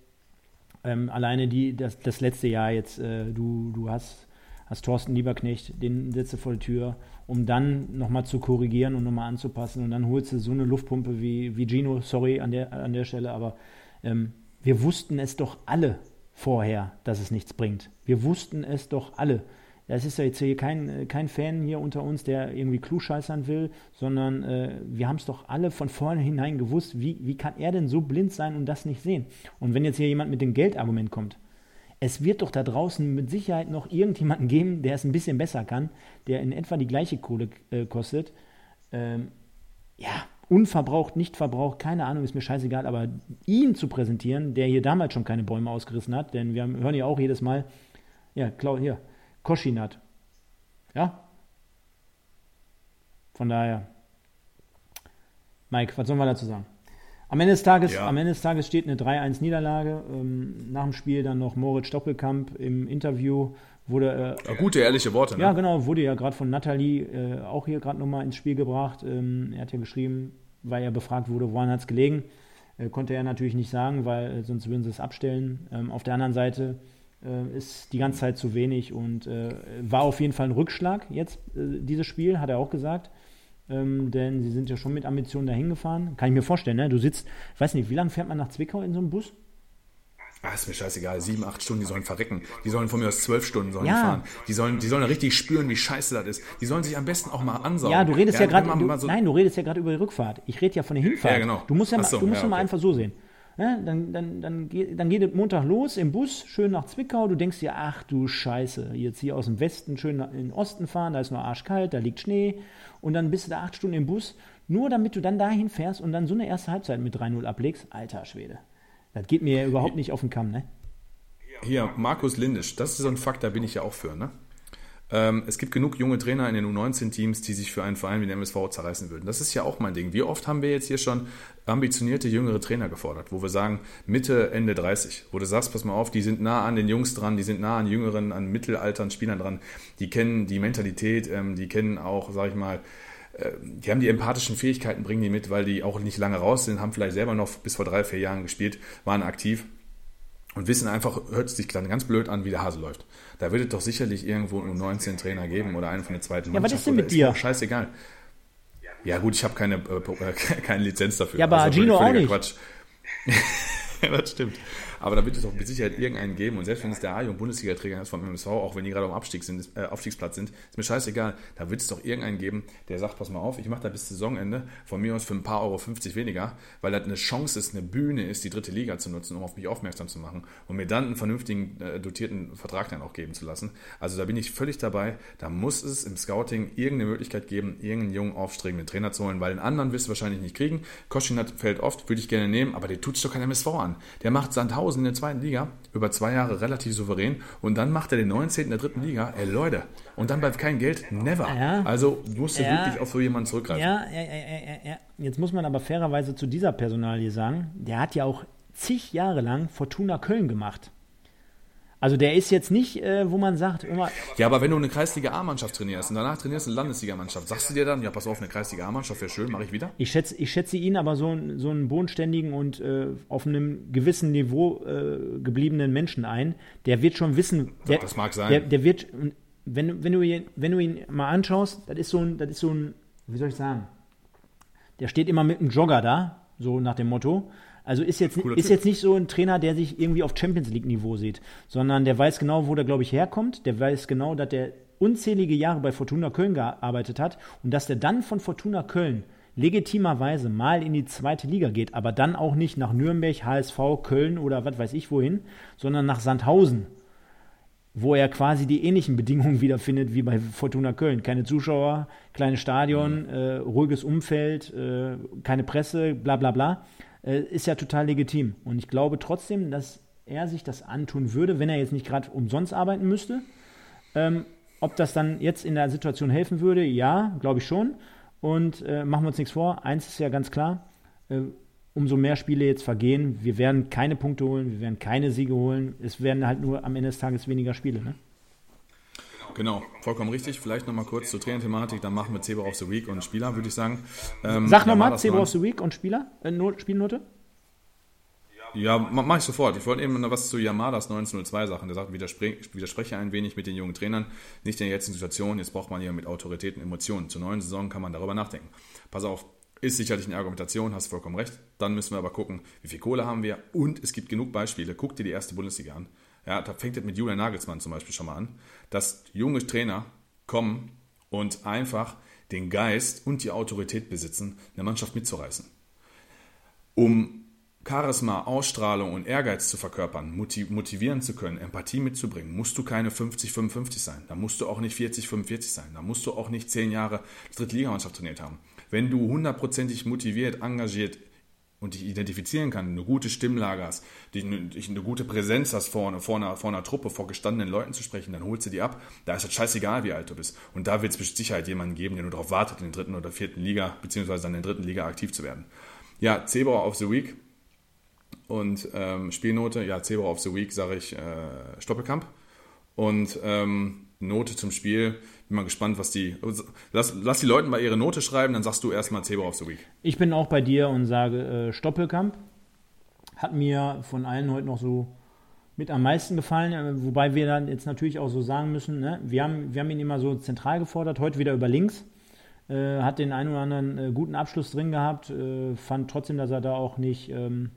ähm, alleine die, das, das letzte Jahr jetzt, äh, du, du hast, hast Thorsten Lieberknecht, den setzt du vor die Tür, um dann nochmal zu korrigieren und nochmal anzupassen. Und dann holst du so eine Luftpumpe wie, wie Gino, sorry an der, an der Stelle, aber ähm, wir wussten es doch alle vorher, dass es nichts bringt. Wir wussten es doch alle. Das ist ja jetzt hier kein, kein Fan hier unter uns, der irgendwie klugscheißern will, sondern äh, wir haben es doch alle von vornherein gewusst, wie, wie kann er denn so blind sein und das nicht sehen? Und wenn jetzt hier jemand mit dem Geldargument kommt, es wird doch da draußen mit Sicherheit noch irgendjemanden geben, der es ein bisschen besser kann, der in etwa die gleiche Kohle äh, kostet. Ähm, ja, unverbraucht, nicht verbraucht, keine Ahnung, ist mir scheißegal, aber ihn zu präsentieren, der hier damals schon keine Bäume ausgerissen hat, denn wir hören ja auch jedes Mal, ja, klar, hier, Koschinat. Ja? Von daher. Mike, was sollen wir dazu sagen? Am Ende des Tages, ja. am Ende des Tages steht eine 3-1-Niederlage. Ähm, nach dem Spiel dann noch Moritz Doppelkamp im Interview. Wurde, äh, gute, ehrliche Worte. Ne? Ja, genau. Wurde ja gerade von Nathalie äh, auch hier gerade nochmal ins Spiel gebracht. Ähm, er hat ja geschrieben, weil er befragt wurde, woran hat es gelegen. Äh, konnte er natürlich nicht sagen, weil äh, sonst würden sie es abstellen. Ähm, auf der anderen Seite äh, ist die ganze Zeit zu wenig und äh, war auf jeden Fall ein Rückschlag jetzt, dieses Spiel, hat er auch gesagt. Ähm, denn sie sind ja schon mit Ambitionen dahin gefahren. Kann ich mir vorstellen, ne? Du sitzt, ich weiß nicht, wie lange fährt man nach Zwickau in so einem Bus? Ah, ist mir scheißegal. Sieben, acht Stunden, die sollen verrecken. Die sollen von mir aus zwölf Stunden sollen ja. fahren. Die sollen, die sollen richtig spüren, wie scheiße das ist. Die sollen sich am besten auch mal ansaugen. Ja, du redest ja, ja gerade, so nein, du redest ja gerade über die Rückfahrt. Ich rede ja von der Hinfahrt. Ja, genau. Du musst ja, so, du musst ja, okay. mal einfach so sehen. Ja, dann, dann, dann, geht, dann geht es Montag los im Bus, schön nach Zwickau. Du denkst dir, ach du Scheiße, jetzt hier aus dem Westen schön in den Osten fahren, da ist noch arschkalt, da liegt Schnee. Und dann bist du da acht Stunden im Bus, nur damit du dann dahin fährst und dann so eine erste Halbzeit mit 3-0 ablegst. Alter Schwede. Das geht mir ja überhaupt nicht auf den Kamm, ne? Hier, Markus Lindisch, das ist so ein Fakt, da bin ich ja auch für, ne? Ähm, es gibt genug junge Trainer in den U19-Teams, die sich für einen Verein wie den MSV zerreißen würden. Das ist ja auch mein Ding. Wie oft haben wir jetzt hier schon ambitionierte jüngere Trainer gefordert, wo wir sagen, Mitte, Ende 30, wo du sagst, pass mal auf, die sind nah an den Jungs dran, die sind nah an jüngeren, an mittelaltern Spielern dran, die kennen die Mentalität, ähm, die kennen auch, sag ich mal, äh, die haben die empathischen Fähigkeiten, bringen die mit, weil die auch nicht lange raus sind, haben vielleicht selber noch bis vor drei, vier Jahren gespielt, waren aktiv und wissen einfach, hört sich dann ganz blöd an, wie der Hase läuft. Da wird es doch sicherlich irgendwo einen 19 Trainer geben oder einen von der zweiten Mannschaft. Ja, was ist denn mit dir? Scheißegal. Ja gut, ich habe keine, äh, keine Lizenz dafür. Ja, aber also, Gino auch nicht. Quatsch. ja, das stimmt. Aber da wird es doch mit Sicherheit irgendeinen geben. Und selbst wenn es der A- und Bundesliga-Träger ist vom MSV, auch wenn die gerade am Abstieg sind, äh, Aufstiegsplatz sind, ist mir scheißegal. Da wird es doch irgendeinen geben, der sagt, pass mal auf, ich mache da bis Saisonende von mir aus für ein paar Euro 50 weniger, weil das eine Chance ist, eine Bühne ist, die dritte Liga zu nutzen, um auf mich aufmerksam zu machen und mir dann einen vernünftigen, äh, dotierten Vertrag dann auch geben zu lassen. Also da bin ich völlig dabei. Da muss es im Scouting irgendeine Möglichkeit geben, irgendeinen jungen, aufstrebenden Trainer zu holen, weil den anderen wirst du wahrscheinlich nicht kriegen. Koschin hat fällt oft, würde ich gerne nehmen, aber der tut sich doch kein MSV an. Der macht Sandhausen 1000 in der zweiten Liga, über zwei Jahre relativ souverän und dann macht er den 19. in der dritten Liga. Ey Leute, und dann bleibt kein Geld, never. Ja. Also musst du ja. wirklich auf so jemanden zurückgreifen. Ja, ja, ja, ja, Jetzt muss man aber fairerweise zu dieser Personalie sagen, der hat ja auch zig Jahre lang Fortuna Köln gemacht. Also der ist jetzt nicht, äh, wo man sagt, immer. Ja, aber wenn du eine Kreisliga A-Mannschaft trainierst und danach trainierst eine Landesliga-Mannschaft, sagst du dir dann, ja, pass auf, eine Kreisliga A-Mannschaft wäre schön, mache ich wieder? Ich schätze, ich schätze ihn aber so, so einen bodenständigen und äh, auf einem gewissen Niveau äh, gebliebenen Menschen ein. Der wird schon wissen. Der, das mag sein. Der, der wird, wenn, wenn, du ihn, wenn du ihn mal anschaust, das ist so ein, das ist so ein, wie soll ich sagen, der steht immer mit einem Jogger da, so nach dem Motto. Also ist jetzt, ist jetzt nicht so ein Trainer, der sich irgendwie auf Champions League-Niveau sieht, sondern der weiß genau, wo der, glaube ich, herkommt. Der weiß genau, dass der unzählige Jahre bei Fortuna Köln gearbeitet hat und dass der dann von Fortuna Köln legitimerweise mal in die zweite Liga geht, aber dann auch nicht nach Nürnberg, HSV, Köln oder was weiß ich wohin, sondern nach Sandhausen, wo er quasi die ähnlichen Bedingungen wiederfindet wie bei Fortuna Köln. Keine Zuschauer, kleines Stadion, mhm. äh, ruhiges Umfeld, äh, keine Presse, bla bla bla äh, ist ja total legitim. Und ich glaube trotzdem, dass er sich das antun würde, wenn er jetzt nicht gerade umsonst arbeiten müsste. Ähm, ob das dann jetzt in der Situation helfen würde, ja, glaube ich schon. Und äh, machen wir uns nichts vor, eins ist ja ganz klar, äh, umso mehr Spiele jetzt vergehen, wir werden keine Punkte holen, wir werden keine Siege holen, es werden halt nur am Ende des Tages weniger Spiele. Ne? Genau, vollkommen richtig. Vielleicht nochmal kurz zur Trainerthematik, dann machen wir Zebra of the Week und Spieler, würde ich sagen. Ähm, Sag nochmal, Zebra of the Week und Spieler, äh, Not, Spielnote? Ja, mach ich sofort. Ich wollte eben noch was zu Yamadas 1902 Sachen. Der sagt, widerspre widerspreche ein wenig mit den jungen Trainern. Nicht in der jetzigen Situation. Jetzt braucht man hier mit Autoritäten Emotionen. Zur neuen Saison kann man darüber nachdenken. Pass auf, ist sicherlich eine Argumentation, hast vollkommen recht. Dann müssen wir aber gucken, wie viel Kohle haben wir. Und es gibt genug Beispiele. Guck dir die erste Bundesliga an. Ja, da fängt es mit Julian Nagelsmann zum Beispiel schon mal an, dass junge Trainer kommen und einfach den Geist und die Autorität besitzen, eine Mannschaft mitzureißen. Um Charisma, Ausstrahlung und Ehrgeiz zu verkörpern, motivieren zu können, Empathie mitzubringen, musst du keine 50, 55 sein. Da musst du auch nicht 40, 45 sein. Da musst du auch nicht 10 Jahre Drittligamannschaft trainiert haben. Wenn du hundertprozentig motiviert, engagiert, und dich identifizieren kann, eine gute Stimmlage hast, die, eine gute Präsenz hast, vor, vor, einer, vor einer Truppe, vor gestandenen Leuten zu sprechen, dann holst du die ab. Da ist es scheißegal, wie alt du bist. Und da wird es mit Sicherheit jemanden geben, der nur darauf wartet, in der dritten oder vierten Liga, beziehungsweise dann in der dritten Liga aktiv zu werden. Ja, Zebra of the Week und ähm, Spielnote, ja, Zebra of the Week sage ich äh, Stoppelkamp. Und ähm, Note zum Spiel, bin mal gespannt, was die. Lass, lass die Leute mal ihre Note schreiben, dann sagst du erstmal Zebra of the Week. Ich bin auch bei dir und sage äh, Stoppelkamp. Hat mir von allen heute noch so mit am meisten gefallen, äh, wobei wir dann jetzt natürlich auch so sagen müssen, ne? wir, haben, wir haben ihn immer so zentral gefordert, heute wieder über links. Äh, hat den einen oder anderen äh, guten Abschluss drin gehabt, äh, fand trotzdem, dass er da auch nicht ähm,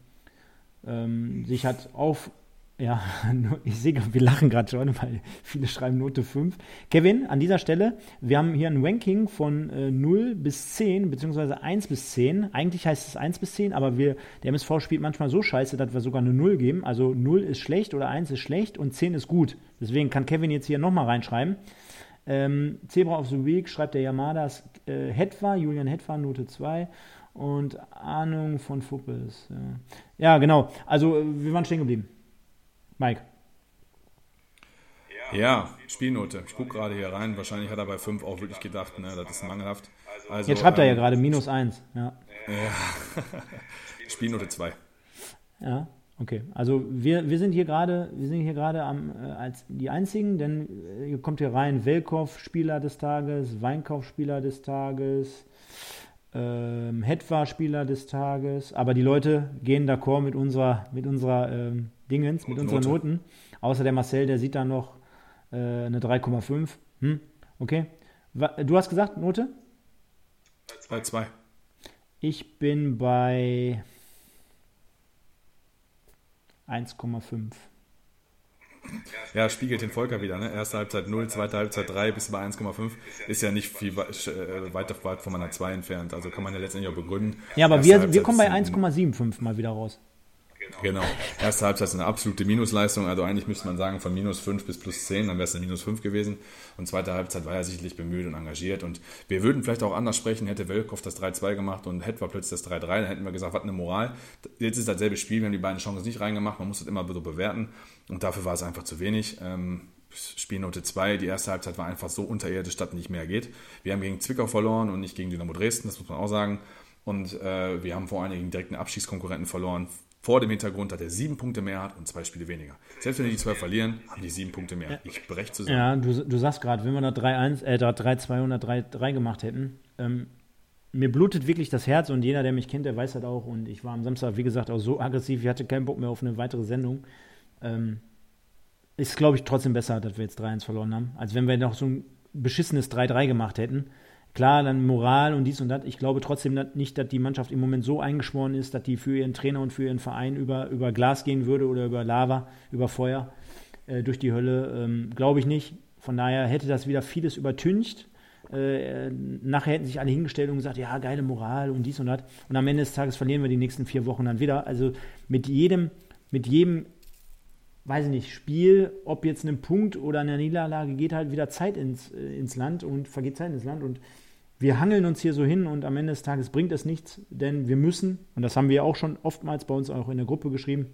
ähm, sich hat auf, ja, ich sehe, wir lachen gerade schon, weil viele schreiben Note 5. Kevin, an dieser Stelle, wir haben hier ein Ranking von äh, 0 bis 10, beziehungsweise 1 bis 10. Eigentlich heißt es 1 bis 10, aber wir, der MSV spielt manchmal so scheiße, dass wir sogar eine 0 geben. Also 0 ist schlecht oder 1 ist schlecht und 10 ist gut. Deswegen kann Kevin jetzt hier nochmal reinschreiben. Ähm, Zebra of the Week schreibt der Yamadas äh, Hetwa, Julian Hetwa, Note 2 und Ahnung von Fuppes. Ja. ja, genau. Also, äh, wir waren stehen geblieben. Mike. Ja, Spielnote. Ich gucke gerade hier rein. Wahrscheinlich hat er bei 5 auch wirklich gedacht, ne, das ist mangelhaft. Also, Jetzt schreibt er ja ähm, gerade minus 1. Ja. ja. Spielnote 2. Ja, okay. Also wir, wir sind hier gerade, wir sind hier gerade am, äh, als die einzigen, denn äh, hier kommt hier rein Welkow Spieler des Tages, Weinkauf Spieler des Tages, ähm, Hetwa Spieler des Tages, aber die Leute gehen d'accord mit unserer, mit unserer ähm, Dingens, mit unseren Noten. Außer der Marcel, der sieht da noch äh, eine 3,5. Hm, okay. Du hast gesagt, Note? Bei 2. Ich bin bei 1,5. Ja, spiegelt den Volker wieder. Ne? Erste Halbzeit 0, zweite Halbzeit 3 bis bei 1,5. Ist ja nicht viel äh, weiter weit von meiner 2 entfernt. Also kann man ja letztendlich auch begründen. Ja, aber wir, wir kommen bei 1,75 mal wieder raus. Genau. Erste Halbzeit ist eine absolute Minusleistung. Also eigentlich müsste man sagen von minus 5 bis plus 10, dann wäre es eine minus 5 gewesen. Und zweite Halbzeit war er sicherlich bemüht und engagiert. Und wir würden vielleicht auch anders sprechen, hätte Welkow das 3-2 gemacht und hätte plötzlich das 3-3, dann hätten wir gesagt, was eine Moral. Jetzt ist dasselbe Spiel, wir haben die beiden Chancen nicht reingemacht. Man muss das immer so bewerten. Und dafür war es einfach zu wenig. Ähm, Spielnote 2, die erste Halbzeit war einfach so unterirdisch, dass nicht mehr geht. Wir haben gegen Zwickau verloren und nicht gegen Dynamo Dresden, das muss man auch sagen. Und äh, wir haben vor allen Dingen direkten Abschiedskonkurrenten verloren, vor dem Hintergrund, dass er sieben Punkte mehr hat und zwei Spiele weniger. Selbst wenn die die zwei verlieren, haben die sieben Punkte mehr. Ich breche zusammen. Ja, du, du sagst gerade, wenn wir da 3-1, äh, da 3-2 oder 3-3 gemacht hätten, ähm, mir blutet wirklich das Herz und jeder, der mich kennt, der weiß das auch. Und ich war am Samstag, wie gesagt, auch so aggressiv, ich hatte keinen Bock mehr auf eine weitere Sendung. Ähm, ist, glaube ich, trotzdem besser, dass wir jetzt 3-1 verloren haben, als wenn wir noch so ein beschissenes 3-3 gemacht hätten. Klar, dann Moral und dies und das. Ich glaube trotzdem nicht, dass die Mannschaft im Moment so eingeschworen ist, dass die für ihren Trainer und für ihren Verein über, über Glas gehen würde oder über Lava, über Feuer äh, durch die Hölle. Ähm, glaube ich nicht. Von daher hätte das wieder vieles übertüncht. Äh, nachher hätten sich alle hingestellt und gesagt, ja, geile Moral und dies und das. Und am Ende des Tages verlieren wir die nächsten vier Wochen dann wieder. Also mit jedem, mit jedem, weiß ich nicht, Spiel, ob jetzt ein Punkt oder eine Niederlage, geht halt wieder Zeit ins, äh, ins Land und vergeht Zeit ins Land. Und wir hangeln uns hier so hin und am Ende des Tages bringt es nichts, denn wir müssen, und das haben wir auch schon oftmals bei uns auch in der Gruppe geschrieben,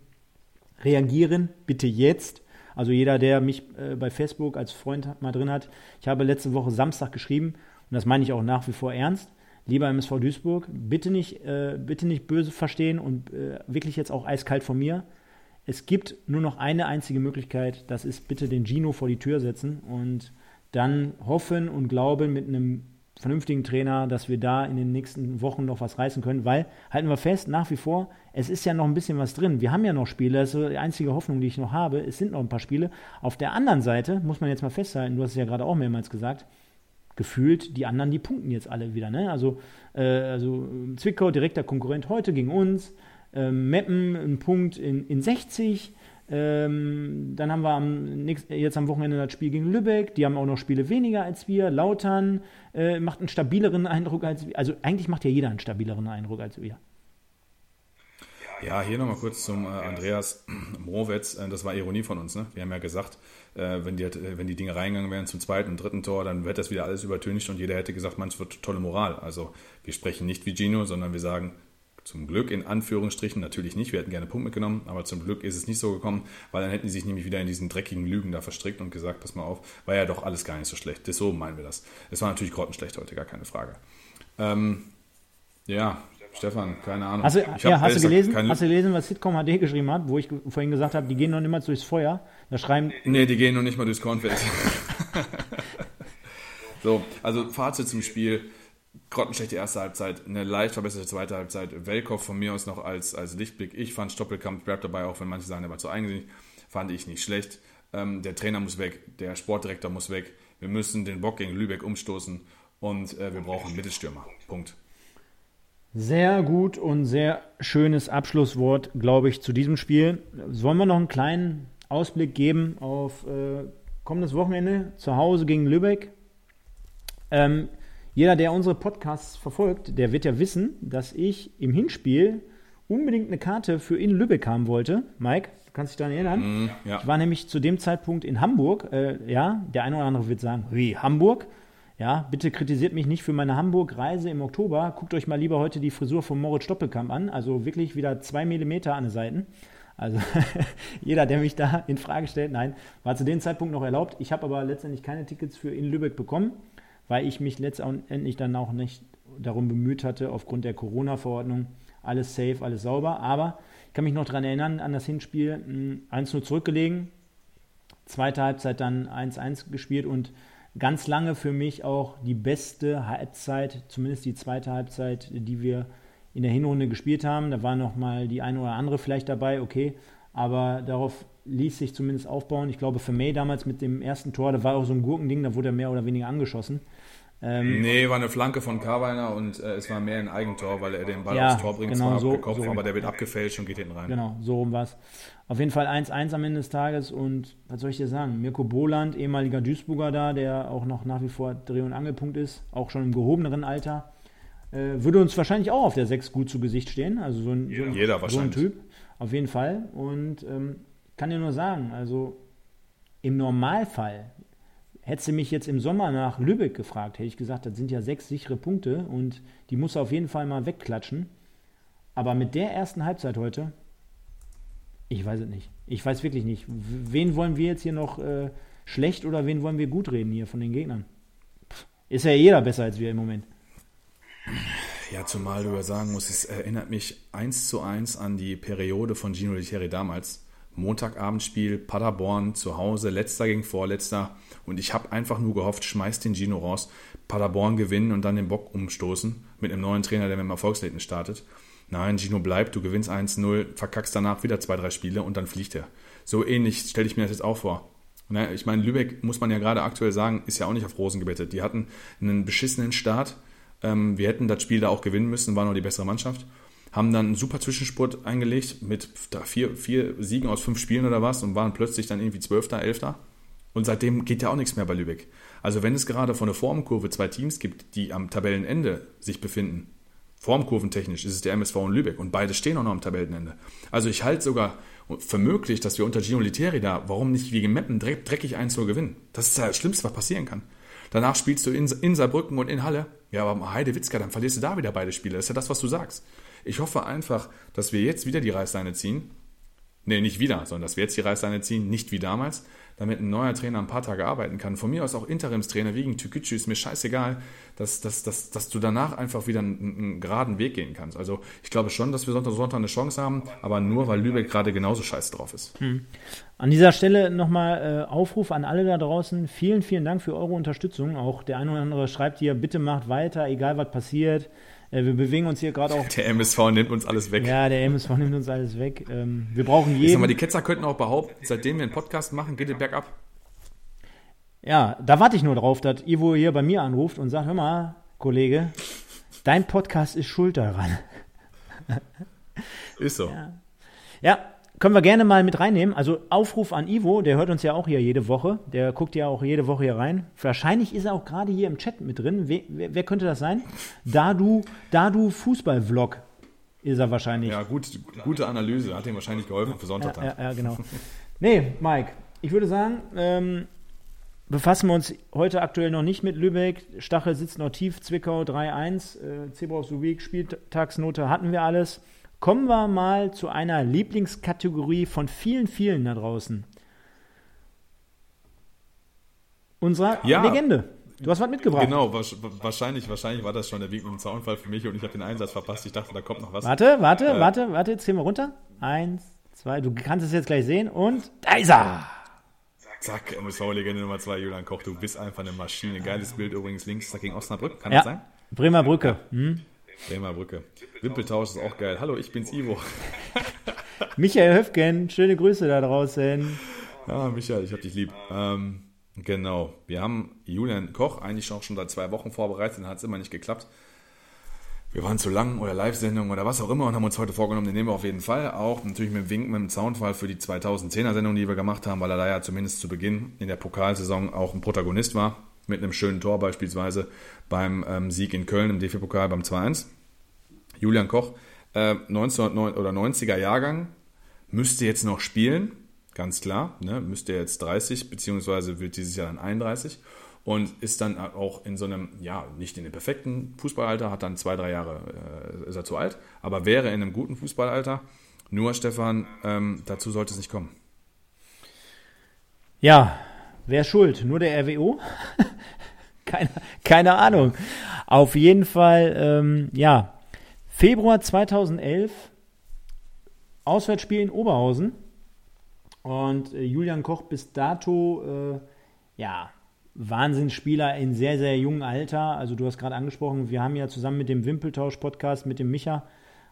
reagieren, bitte jetzt also jeder, der mich äh, bei Facebook als Freund mal drin hat, ich habe letzte Woche Samstag geschrieben und das meine ich auch nach wie vor ernst. Lieber MSV Duisburg, bitte nicht, äh, bitte nicht böse verstehen und äh, wirklich jetzt auch eiskalt von mir. Es gibt nur noch eine einzige Möglichkeit, das ist bitte den Gino vor die Tür setzen und dann hoffen und glauben mit einem vernünftigen Trainer, dass wir da in den nächsten Wochen noch was reißen können, weil, halten wir fest, nach wie vor, es ist ja noch ein bisschen was drin. Wir haben ja noch Spiele, das ist die einzige Hoffnung, die ich noch habe. Es sind noch ein paar Spiele. Auf der anderen Seite muss man jetzt mal festhalten, du hast es ja gerade auch mehrmals gesagt, gefühlt, die anderen, die punkten jetzt alle wieder. Ne? Also, äh, also Zwickau, direkter Konkurrent heute gegen uns, äh, Meppen, ein Punkt in, in 60, ähm, dann haben wir am, jetzt am Wochenende das Spiel gegen Lübeck. Die haben auch noch Spiele weniger als wir. Lautern äh, macht einen stabileren Eindruck als wir. Also eigentlich macht ja jeder einen stabileren Eindruck als wir. Ja, hier nochmal kurz zum äh, Andreas Mrowetz. Äh, das war Ironie von uns. Ne? Wir haben ja gesagt, äh, wenn, die, äh, wenn die Dinge reingegangen wären zum zweiten und dritten Tor, dann wird das wieder alles übertüncht und jeder hätte gesagt, man, es wird tolle Moral. Also wir sprechen nicht wie Gino, sondern wir sagen, zum Glück in Anführungsstrichen natürlich nicht. Wir hätten gerne Punkt mitgenommen, aber zum Glück ist es nicht so gekommen, weil dann hätten sie sich nämlich wieder in diesen dreckigen Lügen da verstrickt und gesagt, pass mal auf, war ja doch alles gar nicht so schlecht. Das, so meinen wir das. Es war natürlich grottenschlecht heute, gar keine Frage. Ähm, ja, Stefan, keine Ahnung. Hast du, ja, hast, du gelesen, hast du gelesen, was Sitcom HD geschrieben hat, wo ich vorhin gesagt habe, die gehen noch nicht mal durchs Feuer? Da schreiben. Nee, die gehen noch nicht mal durchs Kornfeld. so, also Fazit zum Spiel grottenschlechte erste Halbzeit, eine leicht verbesserte zweite Halbzeit. Welkow von mir aus noch als, als Lichtblick. Ich fand Stoppelkamp bleibt dabei, auch wenn manche sagen, er war zu eigensinnig. Fand ich nicht schlecht. Ähm, der Trainer muss weg, der Sportdirektor muss weg. Wir müssen den Bock gegen Lübeck umstoßen und äh, wir brauchen Mittelstürmer. Punkt. Sehr gut und sehr schönes Abschlusswort, glaube ich, zu diesem Spiel. Sollen wir noch einen kleinen Ausblick geben auf äh, kommendes Wochenende zu Hause gegen Lübeck? Ähm, jeder, der unsere Podcasts verfolgt, der wird ja wissen, dass ich im Hinspiel unbedingt eine Karte für in Lübeck haben wollte. Mike, du kannst dich daran erinnern? Mm, ja. Ich war nämlich zu dem Zeitpunkt in Hamburg. Äh, ja, der eine oder andere wird sagen, wie Hamburg? Ja, bitte kritisiert mich nicht für meine Hamburg-Reise im Oktober. Guckt euch mal lieber heute die Frisur von Moritz Stoppelkamp an. Also wirklich wieder zwei Millimeter an den Seiten. Also jeder, der mich da in Frage stellt, nein, war zu dem Zeitpunkt noch erlaubt. Ich habe aber letztendlich keine Tickets für in Lübeck bekommen weil ich mich letztendlich dann auch nicht darum bemüht hatte, aufgrund der Corona-Verordnung, alles safe, alles sauber. Aber ich kann mich noch daran erinnern, an das Hinspiel 1-0 hm, zurückgelegen, zweite Halbzeit dann 1-1 gespielt und ganz lange für mich auch die beste Halbzeit, zumindest die zweite Halbzeit, die wir in der Hinrunde gespielt haben. Da war noch mal die eine oder andere vielleicht dabei, okay, aber darauf ließ sich zumindest aufbauen. Ich glaube, für May damals mit dem ersten Tor, da war auch so ein Gurkending, da wurde er mehr oder weniger angeschossen. Ähm, nee, war eine Flanke von Carweiner und äh, es war mehr ein Eigentor, weil er den Ball ja, aufs Tor bringt, genau, zwar so, Kopf, so aber der wird abgefälscht und geht hinten rein. Genau, so rum war es. Auf jeden Fall 1-1 am Ende des Tages und was soll ich dir sagen? Mirko Boland, ehemaliger Duisburger da, der auch noch nach wie vor Dreh- und Angelpunkt ist, auch schon im gehobeneren Alter, äh, würde uns wahrscheinlich auch auf der 6 gut zu Gesicht stehen. Also so ein, so Jeder so ein Typ, auf jeden Fall. Und ähm, kann dir nur sagen, also im Normalfall, hättest du mich jetzt im Sommer nach Lübeck gefragt, hätte ich gesagt, das sind ja sechs sichere Punkte und die muss auf jeden Fall mal wegklatschen. Aber mit der ersten Halbzeit heute, ich weiß es nicht. Ich weiß wirklich nicht. Wen wollen wir jetzt hier noch äh, schlecht oder wen wollen wir gut reden hier von den Gegnern? Pff, ist ja jeder besser als wir im Moment. Ja, zumal du ja sagen musst, es erinnert mich eins zu eins an die Periode von Gino Lettieri damals. Montagabendspiel, Paderborn zu Hause, letzter gegen vorletzter. Und ich habe einfach nur gehofft, schmeißt den Gino raus, Paderborn gewinnen und dann den Bock umstoßen mit einem neuen Trainer, der mit dem Erfolgsleben startet. Nein, Gino bleibt, du gewinnst 1-0, verkackst danach wieder zwei, drei Spiele und dann fliegt er. So ähnlich stelle ich mir das jetzt auch vor. Ne, ich meine, Lübeck, muss man ja gerade aktuell sagen, ist ja auch nicht auf Rosen gebettet. Die hatten einen beschissenen Start. Ähm, wir hätten das Spiel da auch gewinnen müssen, waren noch die bessere Mannschaft. Haben dann einen super Zwischenspurt eingelegt mit vier, vier Siegen aus fünf Spielen oder was und waren plötzlich dann irgendwie Zwölfter, Elfter. Und seitdem geht ja auch nichts mehr bei Lübeck. Also wenn es gerade von der Formkurve zwei Teams gibt, die am Tabellenende sich befinden, formkurventechnisch ist es der MSV und Lübeck und beide stehen auch noch am Tabellenende. Also ich halte sogar für möglich, dass wir unter Gino Literi da, warum nicht gegen Meppen dreckig 1-0 gewinnen. Das ist das Schlimmste, was passieren kann. Danach spielst du in, in Saarbrücken und in Halle. Ja, aber Heidewitzka, dann verlierst du da wieder beide Spiele. Das ist ja das, was du sagst. Ich hoffe einfach, dass wir jetzt wieder die Reißleine ziehen. Nee, nicht wieder, sondern dass wir jetzt die Reißleine ziehen, nicht wie damals, damit ein neuer Trainer ein paar Tage arbeiten kann. Von mir aus auch Interimstrainer wegen Tükücü ist mir scheißegal, dass, dass, dass, dass du danach einfach wieder einen, einen, geraden Weg gehen kannst. Also ich glaube schon, dass wir Sonntag, Sonntag eine Chance haben, aber nur, weil Lübeck gerade genauso scheiße drauf ist. Hm. An dieser Stelle nochmal äh, Aufruf an alle da draußen. Vielen, vielen Dank für eure Unterstützung. Auch der eine oder andere schreibt hier, bitte macht weiter, egal was passiert. Äh, wir bewegen uns hier gerade auch. Der MSV nimmt uns alles weg. Ja, der MSV nimmt uns alles weg. Ähm, wir brauchen jeden. Ich sag mal, die Ketzer könnten auch behaupten, seitdem wir einen Podcast machen, geht es bergab. Ja, da warte ich nur drauf, dass Ivo hier bei mir anruft und sagt: Hör mal, Kollege, dein Podcast ist schuld daran. Ist so. Ja. ja, können wir gerne mal mit reinnehmen. Also Aufruf an Ivo, der hört uns ja auch hier jede Woche. Der guckt ja auch jede Woche hier rein. Wahrscheinlich ist er auch gerade hier im Chat mit drin. Wer, wer, wer könnte das sein? Da du, da du Fußball-Vlog ist er wahrscheinlich. Ja, gut, gute Analyse. Hat ihm wahrscheinlich geholfen für Sonntag. Ja, ja, ja, genau. nee, Mike, ich würde sagen, ähm, befassen wir uns heute aktuell noch nicht mit Lübeck. Stachel sitzt noch tief, Zwickau 3-1. Äh, Zebraus Week, Spieltagsnote hatten wir alles. Kommen wir mal zu einer Lieblingskategorie von vielen, vielen da draußen. Unserer ja, Legende. Du hast was mitgebracht. Genau, wahrscheinlich, wahrscheinlich war das schon der Wink mit dem Zaunfall für mich und ich habe den Einsatz verpasst. Ich dachte, da kommt noch was. Warte, warte, äh, warte, warte, jetzt zählen wir runter. Eins, zwei, du kannst es jetzt gleich sehen und da ist er! Zack, MSV-Legende Nummer zwei, Julian Koch, du bist einfach eine Maschine. Geiles Bild übrigens links da gegen Osnabrück, kann ja. das sein? Bremer Brücke. Hm? Bremer Brücke. Wimpeltausch ist auch geil. Hallo, ich bin's Ivo. Michael Höfgen, schöne Grüße da draußen. Ja, Michael, ich hab dich lieb. Ähm, genau, wir haben Julian Koch eigentlich auch schon seit zwei Wochen vorbereitet, dann hat es immer nicht geklappt. Wir waren zu lang oder Live-Sendung oder was auch immer und haben uns heute vorgenommen, den nehmen wir auf jeden Fall. Auch natürlich mit dem Wink, mit dem Soundfall für die 2010er-Sendung, die wir gemacht haben, weil er da ja zumindest zu Beginn in der Pokalsaison auch ein Protagonist war mit einem schönen Tor beispielsweise beim ähm, Sieg in Köln im DFB-Pokal beim 2-1. Julian Koch, äh, 1990 oder 90er Jahrgang, müsste jetzt noch spielen, ganz klar, ne? müsste jetzt 30, beziehungsweise wird dieses Jahr dann 31 und ist dann auch in so einem, ja, nicht in dem perfekten Fußballalter, hat dann zwei, drei Jahre, äh, ist er zu alt, aber wäre in einem guten Fußballalter. Nur, Stefan, ähm, dazu sollte es nicht kommen. Ja, wer schuld? Nur der RWO? keine, keine Ahnung. Auf jeden Fall, ähm, ja, Februar 2011, Auswärtsspiel in Oberhausen. Und äh, Julian Koch bis dato, äh, ja, Wahnsinnsspieler in sehr, sehr jungem Alter. Also du hast gerade angesprochen, wir haben ja zusammen mit dem Wimpeltausch-Podcast, mit dem Micha,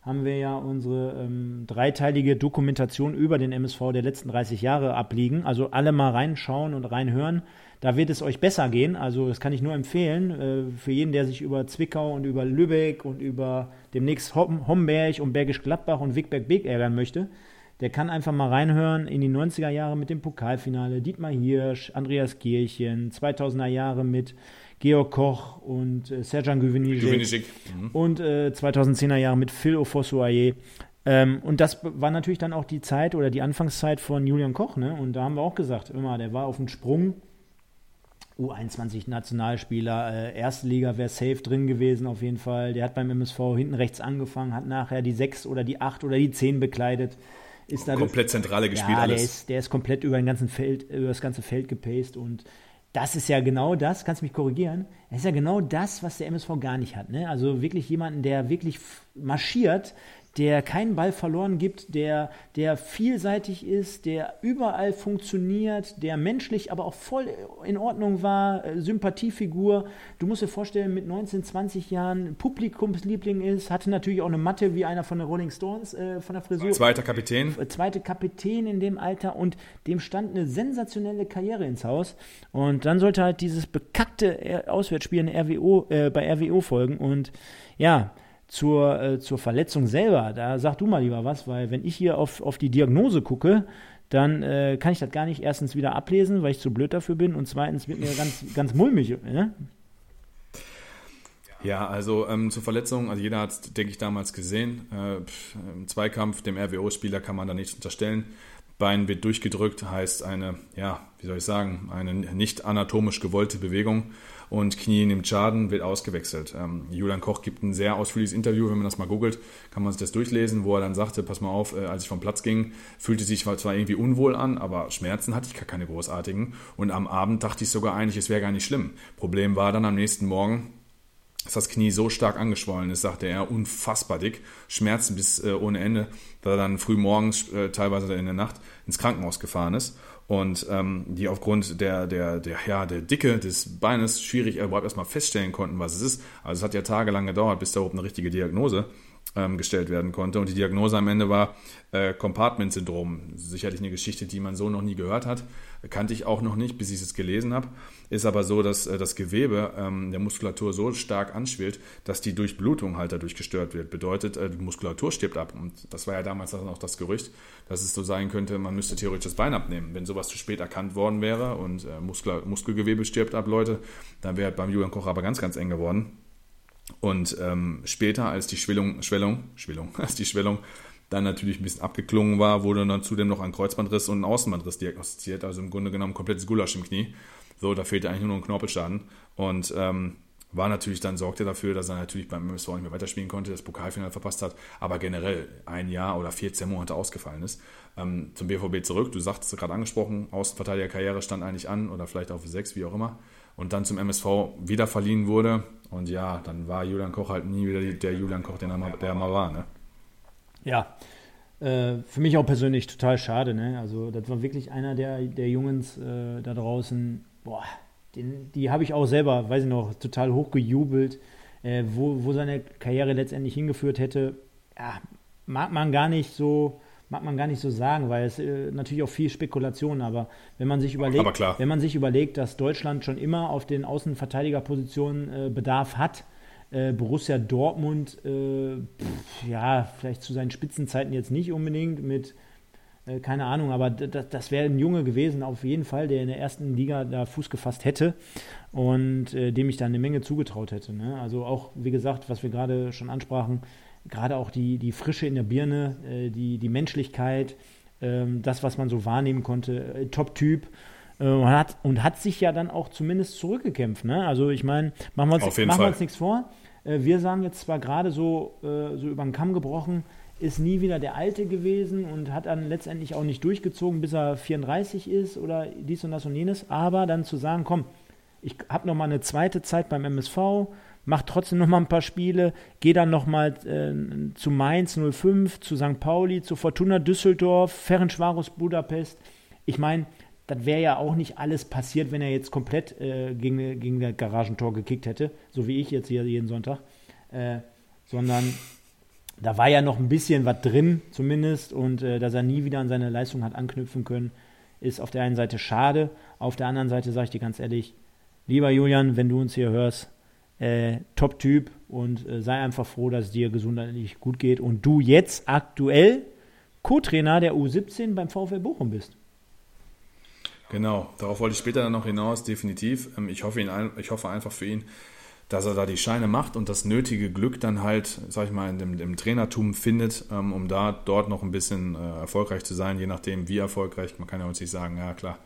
haben wir ja unsere ähm, dreiteilige Dokumentation über den MSV der letzten 30 Jahre abliegen. Also alle mal reinschauen und reinhören. Da wird es euch besser gehen. Also das kann ich nur empfehlen. Äh, für jeden, der sich über Zwickau und über Lübeck und über demnächst Homberg und Bergisch Gladbach und Wigberg-Beek ärgern möchte, der kann einfach mal reinhören in die 90er Jahre mit dem Pokalfinale. Dietmar Hirsch, Andreas Gierchen, 2000er Jahre mit Georg Koch und äh, Serjan Güvenicic. Mhm. Und äh, 2010er Jahre mit Phil Ofosuaye. Ähm, und das war natürlich dann auch die Zeit oder die Anfangszeit von Julian Koch. Ne? Und da haben wir auch gesagt, immer, der war auf dem Sprung. U21-Nationalspieler, äh, erste Liga wäre safe drin gewesen auf jeden Fall. Der hat beim MSV hinten rechts angefangen, hat nachher die 6 oder die 8 oder die 10 bekleidet. Ist komplett zentrale gespielt ja, alles. Der ist, der ist komplett über, den ganzen Feld, über das ganze Feld gepaced und das ist ja genau das, kannst du mich korrigieren, das ist ja genau das, was der MSV gar nicht hat. Ne? Also wirklich jemanden, der wirklich marschiert, der keinen Ball verloren gibt, der, der vielseitig ist, der überall funktioniert, der menschlich aber auch voll in Ordnung war, äh, Sympathiefigur. Du musst dir vorstellen, mit 19, 20 Jahren Publikumsliebling ist, hatte natürlich auch eine Matte wie einer von den Rolling Stones äh, von der Frisur. Zweiter Kapitän. Zweite Kapitän in dem Alter und dem stand eine sensationelle Karriere ins Haus. Und dann sollte halt dieses bekackte Auswärtsspiel in RWO, äh, bei RWO folgen und ja, zur, äh, zur Verletzung selber, da sag du mal lieber was, weil wenn ich hier auf, auf die Diagnose gucke, dann äh, kann ich das gar nicht erstens wieder ablesen, weil ich zu blöd dafür bin und zweitens wird mir ganz, ganz mulmig. Ne? Ja, also ähm, zur Verletzung, also jeder hat es, denke ich, damals gesehen. Äh, Im Zweikampf dem RWO-Spieler kann man da nichts unterstellen. Bein wird durchgedrückt, heißt eine, ja, wie soll ich sagen, eine nicht anatomisch gewollte Bewegung und Knie nimmt Schaden, wird ausgewechselt. Ähm, Julian Koch gibt ein sehr ausführliches Interview, wenn man das mal googelt, kann man sich das durchlesen, wo er dann sagte, pass mal auf, äh, als ich vom Platz ging, fühlte sich zwar irgendwie unwohl an, aber Schmerzen hatte ich gar keine großartigen und am Abend dachte ich sogar eigentlich, es wäre gar nicht schlimm. Problem war dann am nächsten Morgen, dass das Knie so stark angeschwollen ist, sagte er, unfassbar dick, Schmerzen bis äh, ohne Ende, da er dann früh morgens, äh, teilweise in der Nacht, ins Krankenhaus gefahren ist und ähm, die aufgrund der, der, der, ja, der Dicke des Beines schwierig überhaupt erstmal feststellen konnten, was es ist. Also es hat ja tagelang gedauert, bis da überhaupt eine richtige Diagnose ähm, gestellt werden konnte. Und die Diagnose am Ende war äh, Compartment-Syndrom. Sicherlich eine Geschichte, die man so noch nie gehört hat. Kannte ich auch noch nicht, bis ich es gelesen habe. Ist aber so, dass äh, das Gewebe ähm, der Muskulatur so stark anschwillt, dass die Durchblutung halt dadurch gestört wird. Bedeutet, äh, die Muskulatur stirbt ab. Und das war ja damals auch das Gerücht, dass es so sein könnte, man müsste theoretisch das Bein abnehmen. Wenn sowas zu spät erkannt worden wäre und äh, Muskel, Muskelgewebe stirbt ab, Leute, dann wäre beim Julian Koch aber ganz, ganz eng geworden. Und ähm, später, als die Schwellung, Schwellung, Schwellung, als die Schwellung dann natürlich ein bisschen abgeklungen war, wurde dann zudem noch ein Kreuzbandriss und ein Außenbandriss diagnostiziert. Also im Grunde genommen komplettes Gulasch im Knie. So, da fehlte eigentlich nur noch ein Knorpelschaden. Und ähm, war natürlich dann, sorgte dafür, dass er natürlich beim MSV nicht mehr weiterspielen konnte, das Pokalfinale verpasst hat, aber generell ein Jahr oder 14 Monate ausgefallen ist. Ähm, zum BVB zurück, du sagtest es gerade angesprochen, Außenverteidigerkarriere stand eigentlich an oder vielleicht auf 6, wie auch immer. Und dann zum MSV wieder verliehen wurde. Und ja, dann war Julian Koch halt nie wieder der Julian Koch, der mal, der mal war. Ne? Ja, äh, für mich auch persönlich total schade. Ne? Also, das war wirklich einer der, der Jungs äh, da draußen. Boah, den, die habe ich auch selber, weiß ich noch, total hochgejubelt. Äh, wo, wo seine Karriere letztendlich hingeführt hätte, ja, mag man gar nicht so mag man gar nicht so sagen, weil es äh, natürlich auch viel Spekulation, aber wenn man sich überlegt, wenn man sich überlegt, dass Deutschland schon immer auf den Außenverteidigerpositionen äh, Bedarf hat, äh, Borussia Dortmund, äh, pff, ja, vielleicht zu seinen Spitzenzeiten jetzt nicht unbedingt mit, äh, keine Ahnung, aber das wäre ein Junge gewesen, auf jeden Fall, der in der ersten Liga da Fuß gefasst hätte und äh, dem ich da eine Menge zugetraut hätte. Ne? Also auch, wie gesagt, was wir gerade schon ansprachen, gerade auch die, die Frische in der Birne, äh, die, die Menschlichkeit, äh, das, was man so wahrnehmen konnte, äh, Top-Typ. Äh, und, hat, und hat sich ja dann auch zumindest zurückgekämpft. Ne? Also ich meine, machen wir uns, machen wir uns nichts vor. Äh, wir sagen jetzt zwar gerade so, äh, so über den Kamm gebrochen, ist nie wieder der Alte gewesen und hat dann letztendlich auch nicht durchgezogen, bis er 34 ist oder dies und das und jenes. Aber dann zu sagen, komm, ich habe noch mal eine zweite Zeit beim MSV, mache trotzdem noch mal ein paar Spiele, gehe dann noch mal äh, zu Mainz 05, zu St. Pauli, zu Fortuna Düsseldorf, Ferencvaros Budapest. Ich meine, das wäre ja auch nicht alles passiert, wenn er jetzt komplett äh, gegen, gegen das Garagentor gekickt hätte, so wie ich jetzt hier jeden Sonntag, äh, sondern da war ja noch ein bisschen was drin zumindest und äh, dass er nie wieder an seine Leistung hat anknüpfen können, ist auf der einen Seite schade, auf der anderen Seite sage ich dir ganz ehrlich, lieber Julian, wenn du uns hier hörst, äh, Top-Typ und äh, sei einfach froh, dass es dir gesundheitlich gut geht und du jetzt aktuell Co-Trainer der U17 beim VfL Bochum bist. Genau, darauf wollte ich später dann noch hinaus, definitiv. Ähm, ich hoffe, ihn, ich hoffe einfach für ihn, dass er da die Scheine macht und das nötige Glück dann halt, sag ich mal, im, im Trainertum findet, ähm, um da dort noch ein bisschen äh, erfolgreich zu sein, je nachdem wie erfolgreich. Man kann ja uns nicht sagen, ja klar,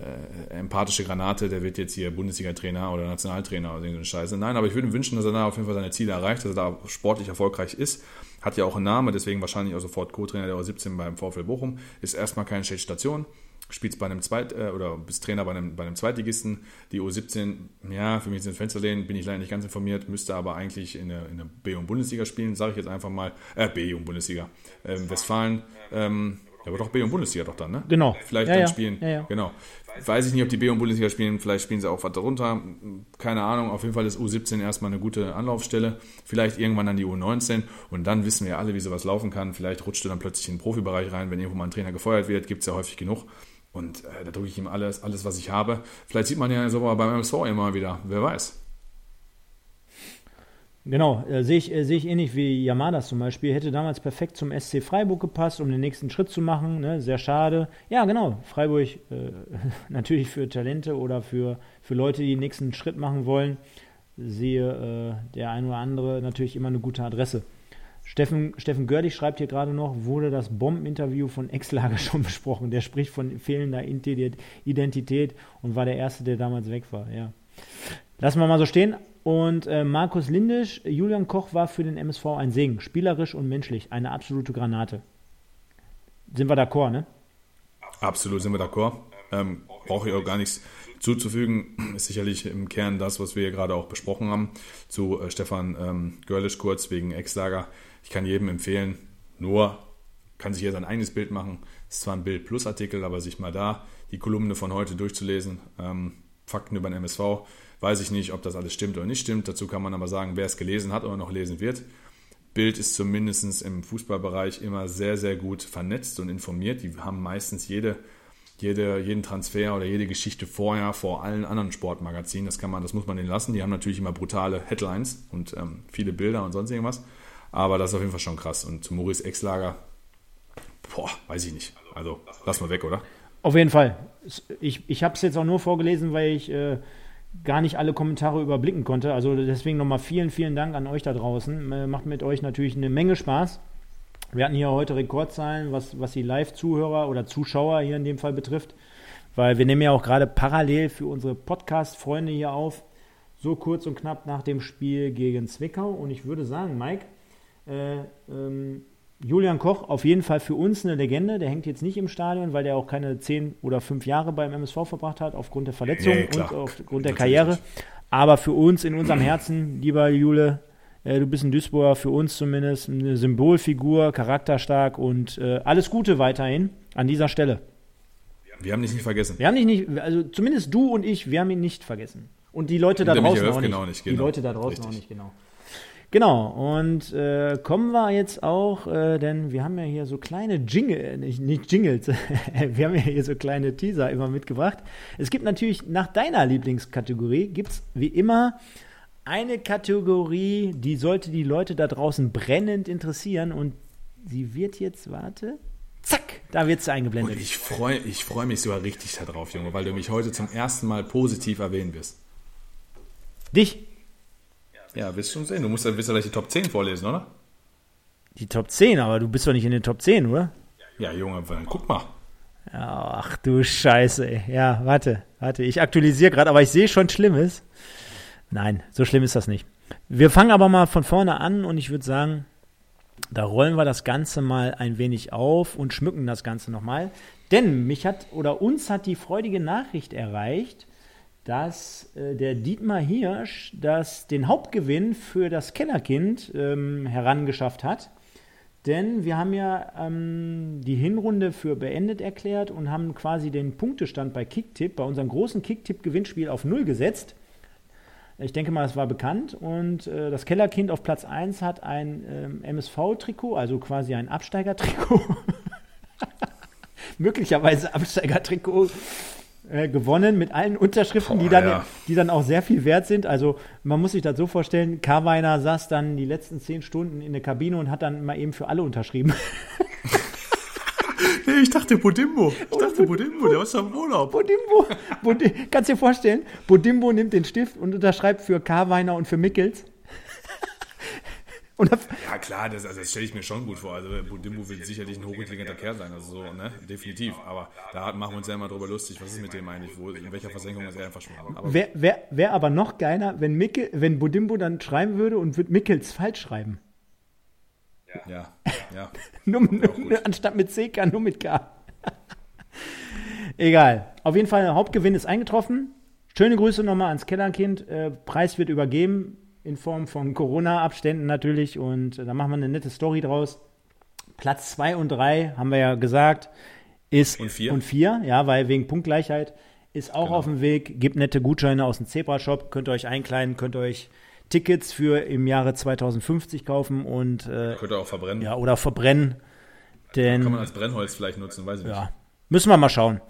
äh, empathische Granate, der wird jetzt hier Bundesliga-Trainer oder Nationaltrainer oder so eine Scheiße. Nein, aber ich würde ihm wünschen, dass er da auf jeden Fall seine Ziele erreicht, dass er da sportlich erfolgreich ist. Hat ja auch einen Namen, deswegen wahrscheinlich auch sofort Co-Trainer der U17 beim VfL Bochum. Ist erstmal keine schlechte Station. spielst bei einem Zweit- äh, oder bist Trainer bei einem, bei einem Zweitligisten. Die U17, ja, für mich sind Fenster lehnen, bin ich leider nicht ganz informiert, müsste aber eigentlich in der, in der B-Jugend-Bundesliga spielen, sage ich jetzt einfach mal. Äh, B-Jugend-Bundesliga. Ähm, Westfalen, ähm, ja, aber doch B-Jugend-Bundesliga doch dann, ne? Genau. Vielleicht Ja, dann ja. spielen. Ja. Genau. Weiß ich nicht, ob die B-Jugend-Bundesliga spielen, vielleicht spielen sie auch was darunter. Keine Ahnung, auf jeden Fall ist U17 erstmal eine gute Anlaufstelle. Vielleicht irgendwann dann die U19 und dann wissen wir ja alle, wie sowas laufen kann. Vielleicht rutscht du dann plötzlich in den Profibereich rein, wenn irgendwo mal ein Trainer gefeuert wird, gibt es ja häufig genug. Und äh, da drücke ich ihm alles, alles, was ich habe. Vielleicht sieht man ja sogar beim MSV immer wieder, wer weiß. Genau, äh, sehe ich, äh, sehe ich ähnlich wie Yamadas zum Beispiel. Hätte damals perfekt zum SC Freiburg gepasst, um den nächsten Schritt zu machen. Ne? Sehr schade. Ja, genau. Freiburg äh, natürlich für Talente oder für, für Leute, die den nächsten Schritt machen wollen. Sehe äh, der ein oder andere natürlich immer eine gute Adresse. Steffen, Steffen Görlich schreibt hier gerade noch, wurde das Bombeninterview von Exlager schon besprochen. Der spricht von fehlender Identität und war der Erste, der damals weg war. Ja. Lassen wir mal so stehen. Und äh, Markus Lindisch, Julian Koch war für den MSV ein Segen. Spielerisch und menschlich. Eine absolute Granate. Sind wir d'accord, ne? Absolut sind wir d'accord. Ähm, Brauche ich auch gar nichts zuzufügen. Ist sicherlich im Kern das, was wir hier gerade auch besprochen haben. Zu äh, Stefan ähm, Görlisch kurz wegen Ex-Lager. Ich kann jedem empfehlen, nur kann sich hier sein eigenes Bild machen. Ist zwar ein Bild-Plus-Artikel, aber sich mal da die Kolumne von heute durchzulesen. Ähm, Fakten über den MSV. Weiß ich nicht, ob das alles stimmt oder nicht stimmt. Dazu kann man aber sagen, wer es gelesen hat oder noch lesen wird. Bild ist zumindest im Fußballbereich immer sehr, sehr gut vernetzt und informiert. Die haben meistens jede, jede, jeden Transfer oder jede Geschichte vorher vor allen anderen Sportmagazinen. Das kann man, das muss man denen lassen. Die haben natürlich immer brutale Headlines und ähm, viele Bilder und sonst irgendwas. Aber das ist auf jeden Fall schon krass. Und Maurice Exlager, boah, weiß ich nicht. Also lass mal weg, oder? Auf jeden Fall. Ich, ich habe es jetzt auch nur vorgelesen, weil ich äh, gar nicht alle Kommentare überblicken konnte. Also deswegen nochmal vielen, vielen Dank an euch da draußen. Äh, macht mit euch natürlich eine Menge Spaß. Wir hatten hier heute Rekordzahlen, was, was die Live-Zuhörer oder Zuschauer hier in dem Fall betrifft. Weil wir nehmen ja auch gerade parallel für unsere Podcast-Freunde hier auf. So kurz und knapp nach dem Spiel gegen Zwickau. Und ich würde sagen, Mike, äh, ähm, Julian Koch auf jeden Fall für uns eine Legende. Der hängt jetzt nicht im Stadion, weil der auch keine zehn oder fünf Jahre beim MSV verbracht hat, aufgrund der Verletzung Nee, und aufgrund der Karriere. Aber für uns in unserem Herzen, lieber Jule, äh, du bist ein Duisburger, für uns zumindest eine Symbolfigur, charakterstark und äh, alles Gute weiterhin an dieser Stelle. Wir haben dich nicht vergessen. Wir haben dich nicht, also zumindest du und ich, wir haben ihn nicht vergessen. Und die Leute da draußen auch nicht. Höfgen auch nicht, Die genau. Leute da draußen Richtig. auch nicht, genau. Genau, und äh, kommen wir jetzt auch, äh, denn wir haben ja hier so kleine Jingle, nicht, nicht Jingles, wir haben ja hier so kleine Teaser immer mitgebracht. Es gibt natürlich nach deiner Lieblingskategorie, gibt es wie immer eine Kategorie, die sollte die Leute da draußen brennend interessieren und sie wird jetzt, warte, zack, da wird sie eingeblendet. Und ich freue ich freu mich sogar richtig darauf, Junge, weil du mich heute zum ersten Mal positiv erwähnen wirst. Dich, Ja, wirst schon sehen. Du musst ja, wirst gleich die Top 10 vorlesen, oder? die Top 10, aber du bist doch nicht in den Top 10, oder? Ja, Junge, dann guck mal. Ach du Scheiße, ey. Ja, warte, warte. Ich aktualisiere gerade, aber ich sehe schon Schlimmes. Nein, so schlimm ist das nicht. Wir fangen aber mal von vorne an und ich würde sagen, da rollen wir das Ganze mal ein wenig auf und schmücken das Ganze nochmal. Denn mich hat oder uns hat die freudige Nachricht erreicht, dass äh, der Dietmar Hirsch das, den Hauptgewinn für das Kellerkind ähm, herangeschafft hat. Denn wir haben ja ähm, die Hinrunde für beendet erklärt und haben quasi den Punktestand bei Kicktipp, bei unserem großen Kicktipp-Gewinnspiel auf Null gesetzt. Ich denke mal, das war bekannt. Und äh, das Kellerkind auf Platz 1 hat ein ähm, MSV-Trikot, also quasi ein Absteigertrikot. Möglicherweise Absteigertrikot äh, gewonnen mit allen Unterschriften, die, Boah, dann, ja. die dann auch sehr viel wert sind. Also man muss sich das so vorstellen, Karweiner saß dann die letzten zehn Stunden in der Kabine und hat dann mal eben für alle unterschrieben. Nee, ich dachte Bodimbo. Ich dachte Bodimbo, der ist am Urlaub. Bodimbo, Bodi kannst dir vorstellen, Bodimbo nimmt den Stift und unterschreibt für Karweiner und für Mickels. Ja, klar, das, also das stelle ich mir schon gut vor. Also Bodimbo wird sicherlich ein hochintelligenter Kerl sein, also so, ne? Definitiv. Aber da machen wir uns ja immer drüber lustig, was ist mit dem eigentlich? Wo, in welcher Versenkung ist er einfach schon? Aber Wäre wär, wär aber noch geiler, wenn, Mickel, wenn Bodimbo dann schreiben würde und würde Mickels falsch schreiben. ja, ja. Nur, gut. anstatt mit CK, nur mit K. Egal. Auf jeden Fall, der Hauptgewinn ist eingetroffen. Schöne Grüße nochmal ans Kellerkind. Äh, Preis wird übergeben in Form von Corona-Abständen natürlich und äh, da machen wir eine nette Story draus. Platz 2 und 3, haben wir ja gesagt, ist Und vier? und vier, ja, weil wegen Punktgleichheit ist auch auf dem Weg. Gibt nette Gutscheine aus dem Zebra-Shop, könnt ihr euch einkleiden, könnt ihr euch Tickets für im Jahre 2050 kaufen und äh, Könnt ihr auch verbrennen. ja, oder verbrennen. Denn Kann man als Brennholz vielleicht nutzen, weiß ich nicht. ja, müssen wir mal schauen.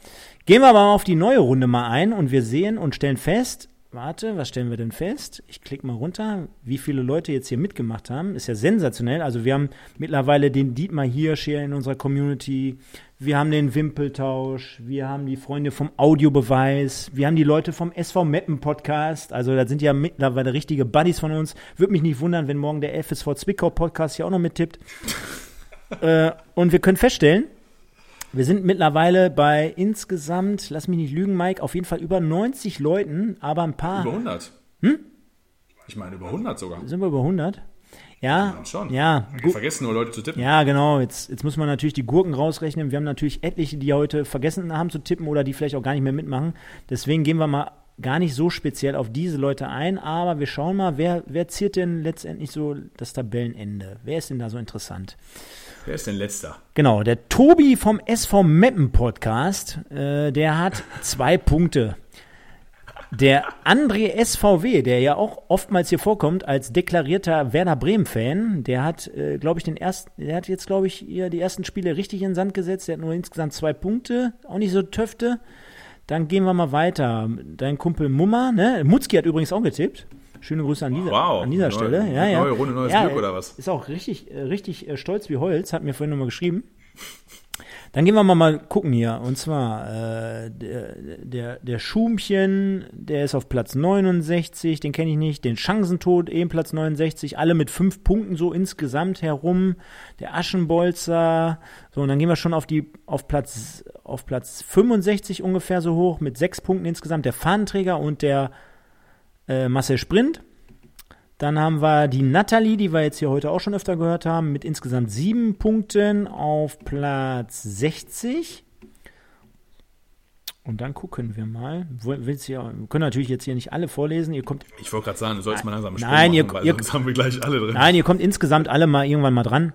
Gehen wir aber auf die neue Runde mal ein und wir sehen und stellen fest, warte, was stellen wir denn fest? Ich klicke mal runter, wie viele Leute jetzt hier mitgemacht haben. Ist ja sensationell. Also wir haben mittlerweile den Dietmar Hirsch hier in unserer Community. Wir haben den Wimpeltausch. Wir haben die Freunde vom Audiobeweis. Wir haben die Leute vom SV Meppen Podcast. Also das sind ja mittlerweile richtige Buddies von uns. Würde mich nicht wundern, wenn morgen der FSV Zwickau Podcast hier auch noch mittippt. äh, und wir können feststellen, wir sind mittlerweile bei insgesamt, lass mich nicht lügen, Mike, auf jeden Fall über 90 Leuten, aber ein paar. Über 100. Hm? Ich meine, über 100 sogar. Sind wir über 100? Ja, schon. ja, Wir gut. vergessen nur Leute zu tippen. Ja, genau. Jetzt, jetzt muss man natürlich die Gurken rausrechnen. Wir haben natürlich etliche, die heute vergessen haben zu tippen oder die vielleicht auch gar nicht mehr mitmachen. Deswegen gehen wir mal gar nicht so speziell auf diese Leute ein, aber wir schauen mal, wer, wer ziert denn letztendlich so das Tabellenende? Wer ist denn da so interessant? Wer ist denn letzter? Genau, der Tobi vom SV Meppen Podcast, äh, der hat zwei Punkte. Der André SVW, der ja auch oftmals hier vorkommt als deklarierter Werder Bremen-Fan, der hat, äh, glaube ich, den ersten, der hat jetzt, glaube ich, die ersten Spiele richtig in den Sand gesetzt. Der hat nur insgesamt zwei Punkte, auch nicht so Töfte. Dann gehen wir mal weiter. Dein Kumpel Mummer, ne? Mutzki hat übrigens auch getippt. Schöne Grüße an dieser, Wow, an dieser neue- Stelle. Ja, ja. neue Runde, neues ja, Glück, oder was? Ist auch richtig, äh, richtig äh, stolz wie Holz, hat mir vorhin nochmal geschrieben. Dann gehen wir mal, mal gucken hier. Und zwar äh, der, der, der Schumchen, der ist auf Platz 69, den kenne ich nicht. Den Chancentod, eben Platz 69, alle mit fünf Punkten so insgesamt herum. Der Aschenbolzer, so, und dann gehen wir schon auf die auf Platz auf Platz 65 ungefähr so hoch, mit sechs Punkten insgesamt. Der Fahnenträger und der äh, Marcel Sprint. Dann haben wir die Natalie, die wir jetzt hier heute auch schon öfter gehört haben, mit insgesamt sieben Punkten auf Platz 60. Und dann gucken wir mal. Willst ja, wir können natürlich jetzt hier nicht alle vorlesen. Ihr kommt, Ich wollte gerade sagen, du sollst mal langsam Sprung Nein, ihr- machen, weil ihr- sonst haben wir gleich alle drin. nein, ihr kommt insgesamt alle mal irgendwann mal dran.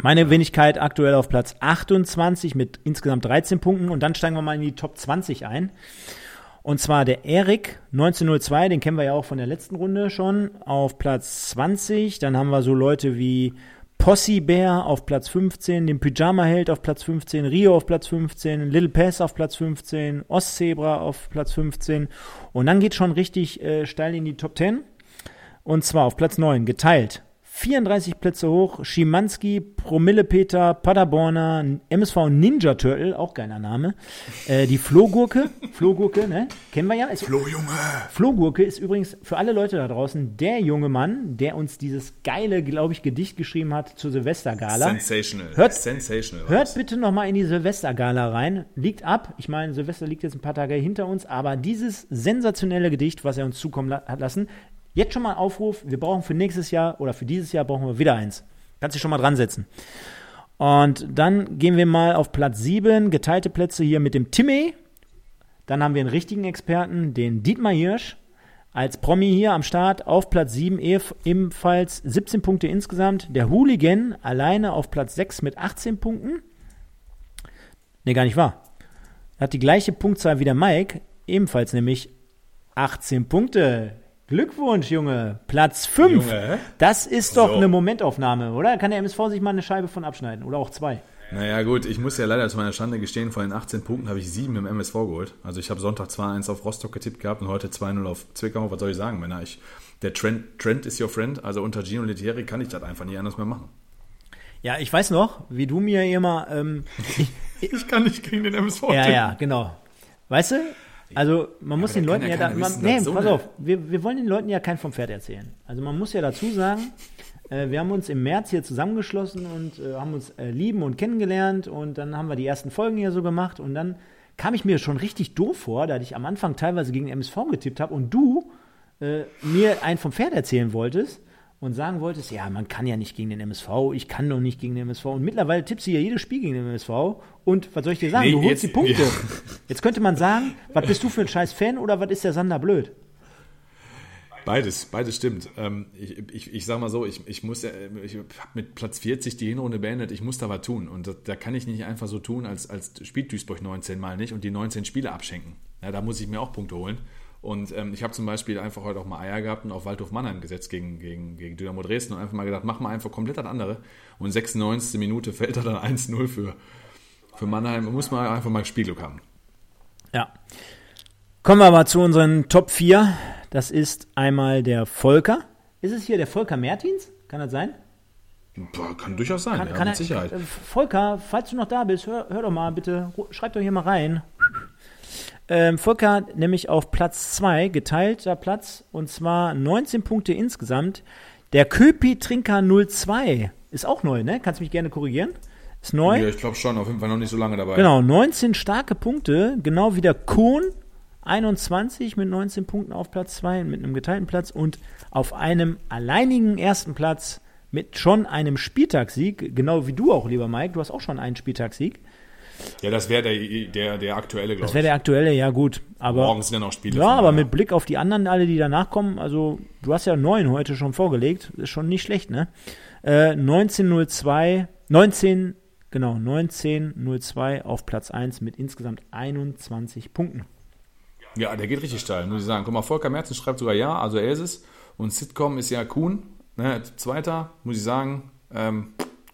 Meine Wenigkeit aktuell auf Platz 28 mit insgesamt 13 Punkten. Und dann steigen wir mal in die Top 20 ein. Und zwar der Erik 1902, den kennen wir ja auch von der letzten Runde schon, auf Platz 20. Dann haben wir so Leute wie Posse Bär auf Platz 15, den Pyjama Held auf Platz 15, Rio auf Platz 15, Little Pass auf Platz 15, Ostzebra auf Platz 15. Und dann geht schon richtig äh, steil in die Top 10. Und zwar auf Platz 9, geteilt. 34 Plätze hoch, Schimanski, Promillepeter, Paderborner, MSV Ninja Turtle, auch geiler Name. Äh, die Flohgurke, Flohgurke, ne? Kennen wir ja. Ist, Flo, Junge! Flohgurke ist übrigens für alle Leute da draußen der junge Mann, der uns dieses geile, glaube ich, Gedicht geschrieben hat zur Silvestergala. Sensational. Hört- Sensational. Hört bitte noch mal in die Silvestergala rein. Liegt ab. Ich meine, Silvester liegt jetzt ein paar Tage hinter uns, aber dieses sensationelle Gedicht, was er uns zukommen la hat lassen, jetzt schon mal Aufruf. Wir brauchen für nächstes Jahr oder für dieses Jahr brauchen wir wieder eins. Kannst dich schon mal dran setzen. Und dann gehen wir mal auf Platz 7, geteilte Plätze hier mit dem Timmy. Dann haben wir einen richtigen Experten, den Dietmar Hirsch. Als Promi hier am Start auf Platz 7 ebenf- ebenfalls 17 Punkte insgesamt. Der Hooligan alleine auf Platz 6 mit 18 Punkten. Ne, gar nicht wahr. Er hat die gleiche Punktzahl wie der Mike, ebenfalls nämlich 18 Punkte. Glückwunsch, Junge. Platz 5. Junge. Das ist doch So. eine Momentaufnahme, oder? Kann der MSV sich mal eine Scheibe von abschneiden oder auch zwei. Naja gut, ich muss ja leider zu meiner Schande gestehen, von den 18 Punkten habe ich 7 im MSV geholt. Also ich habe Sonntag 2-1 auf Rostock getippt gehabt und heute 2-0 auf Zwickau. Was soll ich sagen, Männer? Ich, der Trend, Trend is your friend. Also unter Gino Lettieri kann ich das einfach nicht anders mehr machen. Ja, ich weiß noch, wie du mir immer. Ähm, Ich kann nicht gegen den MSV ja, ja, genau. Weißt du? Also man muss den Leuten ja da, man, nee, so pass auf, wir, wir wollen den Leuten ja kein vom Pferd erzählen. Also man muss ja dazu sagen, äh, wir haben uns im März hier zusammengeschlossen und äh, haben uns äh, lieben und kennengelernt und dann haben wir die ersten Folgen hier so gemacht und dann kam ich mir schon richtig doof vor, da ich am Anfang teilweise gegen MSV getippt habe und du äh, mir einen vom Pferd erzählen wolltest und sagen wolltest, ja, man kann ja nicht gegen den MSV, ich kann doch nicht gegen den MSV. Und mittlerweile tippst du ja jedes Spiel gegen den MSV und was soll ich dir sagen, Nee, du holst jetzt- die Punkte. ja. Jetzt könnte man sagen, was bist du für ein scheiß Fan oder was ist der Sander blöd? Beides, beides stimmt. Ähm, ich, ich, ich sag mal so, ich, ich muss, ich habe mit Platz 40 die Hinrunde beendet, ich muss da was tun. Und da, da kann ich nicht einfach so tun, als, als spielt Duisburg 19 Mal nicht und die 19 Spiele abschenken. Ja, da muss ich mir auch Punkte holen. Und ähm, ich habe zum Beispiel einfach heute auch mal Eier gehabt und auf Waldhof Mannheim gesetzt gegen, gegen, gegen Dynamo Dresden und einfach mal gedacht, mach mal einfach komplett das andere. Und 96. Minute fällt da dann 1-0 für, für Mannheim. Muss man einfach mal Spielglück haben. Ja. Kommen wir aber zu unseren Top 4. Das ist einmal der Volker. Ist es hier der Volker Mertins? Kann das sein? Boah, kann durchaus sein, Kann, ja, kann mit er, Sicherheit. Volker, falls du noch da bist, hör, hör doch mal bitte, schreib doch hier mal rein. Ähm, Volker nämlich auf Platz 2, geteilter Platz, und zwar 19 Punkte insgesamt. Der Köpi Trinker 02 ist auch neu, ne? Kannst mich gerne korrigieren. Ist neu. Ja, ich glaube schon, auf jeden Fall noch nicht so lange dabei. Genau, 19 starke Punkte, genau wie der Kohn, 21 mit 19 Punkten auf Platz 2 mit einem geteilten Platz und auf einem alleinigen ersten Platz mit schon einem Spieltagssieg, genau wie du auch, lieber Mike, du hast auch schon einen Spieltagssieg. Ja, das wäre der, der, der aktuelle, glaube Das ich. wäre der aktuelle, ja gut, aber Morgen sind ja noch Spiele. ja, aber daher. mit Blick auf die anderen alle, die danach kommen, also du hast ja neun heute schon vorgelegt, ist schon nicht schlecht, ne? Äh, 1902, 19, genau, 1902 auf Platz 1 mit insgesamt 21 Punkten. Ja, der geht richtig steil, muss ich sagen. Guck mal, Volker Merzen schreibt sogar ja, also er ist es. Und Sitcom ist ja Kuhn, ne, Zweiter, muss ich sagen. Ähm,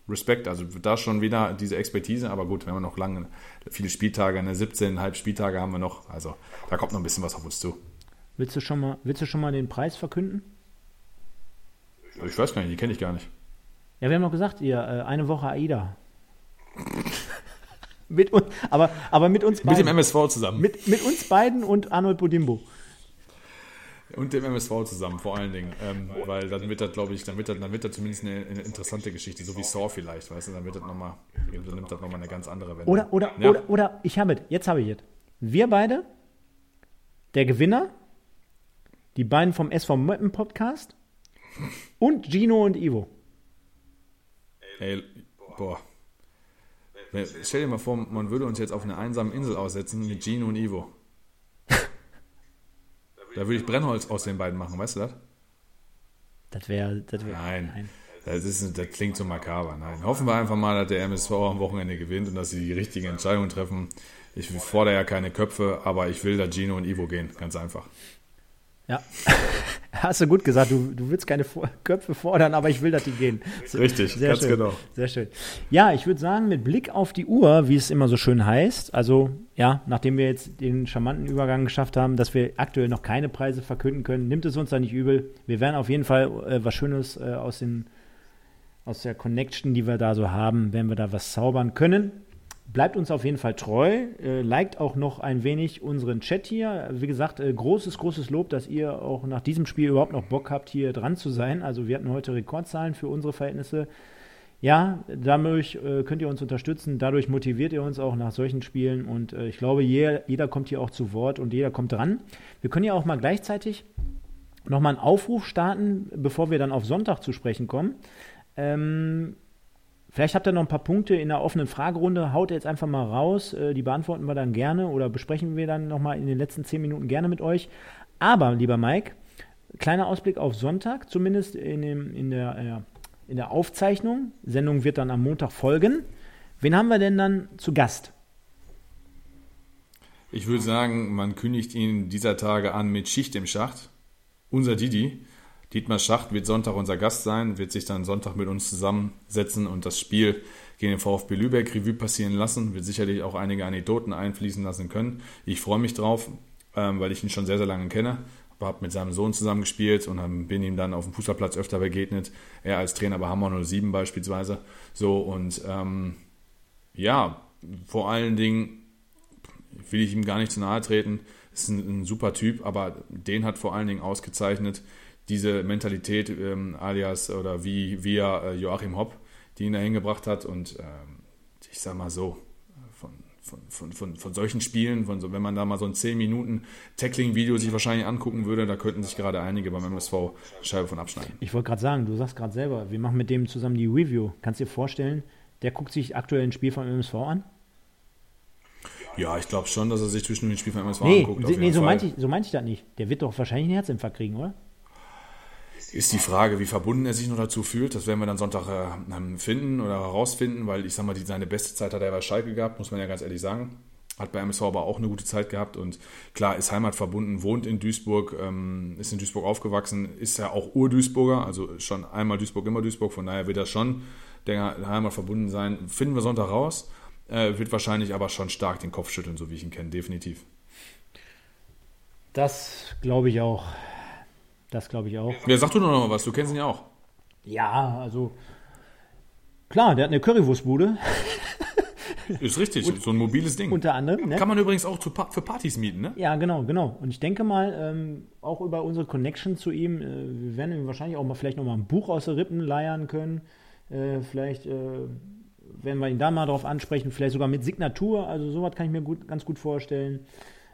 Respekt, also da schon wieder diese Expertise, aber gut, wenn wir noch lange, viele Spieltage, ne, 17,5 Spieltage haben wir noch, also da kommt noch ein bisschen was auf uns zu. Willst du schon mal, willst du schon mal den Preis verkünden? Ich weiß gar nicht, die kenne ich gar nicht. Ja, wir haben doch gesagt, ihr, äh, eine Woche AIDA. mit uns, aber, aber mit uns Mit dem beiden. MSV zusammen. Mit, mit uns beiden und Arnold Bodimbo. Und dem MSV zusammen, vor allen Dingen. Ähm, weil dann wird das, glaube ich, dann wird das, dann wird das zumindest eine, eine interessante Geschichte, so wie Saw vielleicht, weißt du, dann wird das nochmal, dann nimmt das nochmal eine ganz andere Wendung. Oder, oder, Ja. oder, oder, ich habe es, jetzt habe ich es. Wir beide, der Gewinner, die beiden vom SV Möppen Podcast und Gino und Ivo. Ey, boah. Stell dir mal vor, man würde uns jetzt auf einer einsamen Insel aussetzen mit Gino und Ivo. Da würde ich Brennholz aus den beiden machen, weißt du das? Das wäre, das wäre. Nein. Das, ist, das klingt so makaber. Nein. Hoffen wir einfach mal, dass der MSV am Wochenende gewinnt und dass sie die richtige Entscheidung treffen. Ich fordere ja keine Köpfe, aber ich will, dass Gino und Ivo gehen. Ganz einfach. Ja. Hast du gut gesagt, du, du willst keine Vor Köpfe fordern, aber ich will, dass die gehen. Richtig, Sehr ganz schön. genau. Sehr schön. Ja, ich würde sagen, mit Blick auf die Uhr, wie es immer so schön heißt, also ja, nachdem wir jetzt den charmanten Übergang geschafft haben, dass wir aktuell noch keine Preise verkünden können, nimmt es uns da nicht übel. Wir werden auf jeden Fall äh, was Schönes äh, aus, den, aus der Connection, die wir da so haben, wenn wir da was zaubern können. Bleibt uns auf jeden Fall treu, äh, liked auch noch ein wenig unseren Chat hier. Wie gesagt, äh, großes, großes Lob, dass ihr auch nach diesem Spiel überhaupt noch Bock habt, hier dran zu sein. Also wir hatten heute Rekordzahlen für unsere Verhältnisse. Ja, dadurch äh, könnt ihr uns unterstützen, dadurch motiviert ihr uns auch nach solchen Spielen und äh, ich glaube, jeder, jeder kommt hier auch zu Wort und jeder kommt dran. Wir können ja auch mal gleichzeitig nochmal einen Aufruf starten, bevor wir dann auf Sonntag zu sprechen kommen. Ähm, vielleicht habt ihr noch ein paar Punkte in der offenen Fragerunde, haut jetzt einfach mal raus, äh, die beantworten wir dann gerne oder besprechen wir dann nochmal in den letzten zehn Minuten gerne mit euch. Aber, lieber Mike, kleiner Ausblick auf Sonntag, zumindest in, dem, in der äh, in der Aufzeichnung. Sendung wird dann am Montag folgen. Wen haben wir denn dann zu Gast? Ich würde sagen, man kündigt ihn dieser Tage an mit Schicht im Schacht. Unser Didi. Dietmar Schacht wird Sonntag unser Gast sein, wird sich dann Sonntag mit uns zusammensetzen und das Spiel gegen den VfB Lübeck Revue passieren lassen. Wird sicherlich auch einige Anekdoten einfließen lassen können. Ich freue mich drauf, ähm, weil ich ihn schon sehr, sehr lange kenne. Habe mit seinem Sohn zusammengespielt und bin ihm dann auf dem Fußballplatz öfter begegnet. Er als Trainer bei Hammer 07 beispielsweise. So und ähm, ja, vor allen Dingen will ich ihm gar nicht zu nahe treten. Ist ein, ein super Typ, aber den hat vor allen Dingen ausgezeichnet diese Mentalität ähm, alias oder wie via äh, Joachim Hopp, die ihn dahin gebracht hat. Und ähm, ich sag mal so, von, von, von, von, von solchen Spielen, von so, wenn man da mal so ein 10 Minuten Tackling-Video sich wahrscheinlich angucken würde, da könnten sich gerade einige beim MSV Scheibe von abschneiden. Ich wollte gerade sagen, du sagst gerade selber, wir machen mit dem zusammen die Review. Kannst du dir vorstellen, der guckt sich aktuell ein Spiel vom MSV an? Ja, ich glaube schon, dass er sich zwischen den Spiel von MSV Nee, anguckt. nee so, meinte ich, so meinte ich das nicht. Der wird doch wahrscheinlich einen Herzinfarkt kriegen, oder? Ist die Frage, wie verbunden er sich noch dazu fühlt. Das werden wir dann Sonntag äh, finden oder herausfinden, weil ich sag mal, die, seine beste Zeit hat er bei Schalke gehabt, muss man ja ganz ehrlich sagen. Hat bei MSV aber auch eine gute Zeit gehabt und klar, ist heimatverbunden, wohnt in Duisburg, ähm, ist in Duisburg aufgewachsen, ist ja auch Ur-Duisburger, also schon einmal Duisburg, immer Duisburg, von daher wird er schon der Heimat verbunden sein. Finden wir Sonntag raus, äh, wird wahrscheinlich aber schon stark den Kopf schütteln, so wie ich ihn kenne, definitiv. Das glaube ich auch. Das glaube ich auch. Ja, sag du doch noch mal was, du kennst ihn ja auch. Ja, also klar, der hat eine Currywurstbude Ist richtig, so ein mobiles Ding. unter anderem. Ne? Kann man übrigens auch zu für Partys mieten, ne? Ja, genau, genau. Und ich denke mal, ähm, auch über unsere Connection zu ihm, äh, wir werden ihm wahrscheinlich auch mal vielleicht noch mal ein Buch aus den Rippen leiern können. Äh, vielleicht äh, werden wir ihn da mal drauf ansprechen, vielleicht sogar mit Signatur. Also sowas kann ich mir gut, ganz gut vorstellen.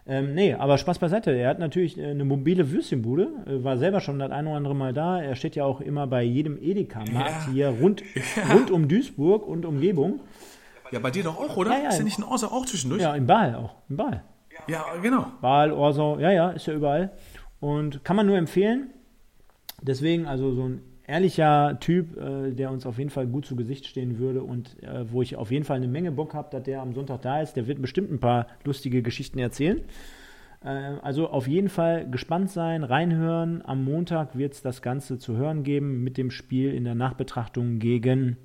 Ähm, nee, aber Spaß beiseite. Er hat natürlich äh, eine mobile Würstchenbude, äh, war selber schon das ein oder andere Mal da. Er steht ja auch immer bei jedem Edeka-Markt Ja. hier rund, rund um Duisburg und Umgebung. Ja, bei dir doch auch, oder? Ja, ja. Ist ja nicht ein Orsa auch zwischendurch? Ja, in Baal auch. In Baal. ja genau. Baal, Orsau, ja, ja, ist ja überall. Und kann man nur empfehlen. Deswegen, also so ein ehrlicher Typ, äh, der uns auf jeden Fall gut zu Gesicht stehen würde und äh, wo ich auf jeden Fall eine Menge Bock habe, dass der am Sonntag da ist. Der wird bestimmt ein paar lustige Geschichten erzählen. Äh, also auf jeden Fall gespannt sein, reinhören. Am Montag wird es das Ganze zu hören geben mit dem Spiel in der Nachbetrachtung gegen,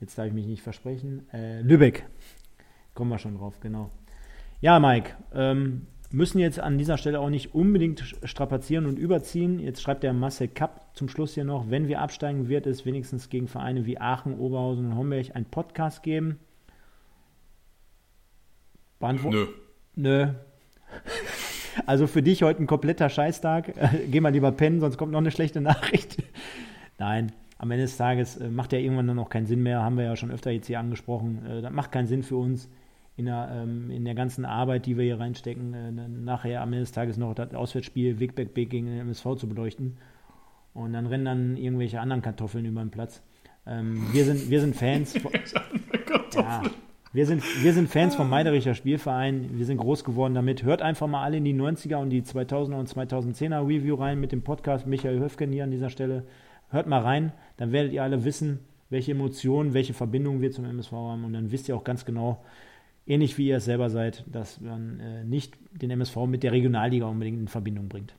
jetzt darf ich mich nicht versprechen, äh, Lübeck. Kommen wir schon drauf, genau. Ja, Mike, ähm, müssen jetzt an dieser Stelle auch nicht unbedingt strapazieren und überziehen. Jetzt schreibt der Marcel Kapp zum Schluss hier noch, wenn wir absteigen, wird es wenigstens gegen Vereine wie Aachen, Oberhausen und Homberg einen Podcast geben. Beantwo Nö. Nö. Also für dich heute ein kompletter Scheißtag. Äh, Geh mal lieber pennen, sonst kommt noch eine schlechte Nachricht. Nein, am Ende des Tages äh, macht ja irgendwann dann auch keinen Sinn mehr. Haben wir ja schon öfter jetzt hier angesprochen. Äh, das macht keinen Sinn für uns in der, ähm, in der ganzen Arbeit, die wir hier reinstecken, äh, dann nachher am Ende des Tages noch das Auswärtsspiel Wegback Big gegen den MSV zu beleuchten. Und dann rennen dann irgendwelche anderen Kartoffeln über den Platz. Ähm, wir, sind, wir sind Fans. Ja, wir sind, wir sind Fans vom Meidericher Spielverein. Wir sind groß geworden damit. Hört einfach mal alle in die 90er und die 2000er und 2010er Review rein mit dem Podcast Michael Höfgen hier an dieser Stelle. Hört mal rein, dann werdet ihr alle wissen, welche Emotionen, welche Verbindungen wir zum MSV haben. Und dann wisst ihr auch ganz genau, ähnlich wie ihr es selber seid, dass man äh, nicht den MSV mit der Regionalliga unbedingt in Verbindung bringt.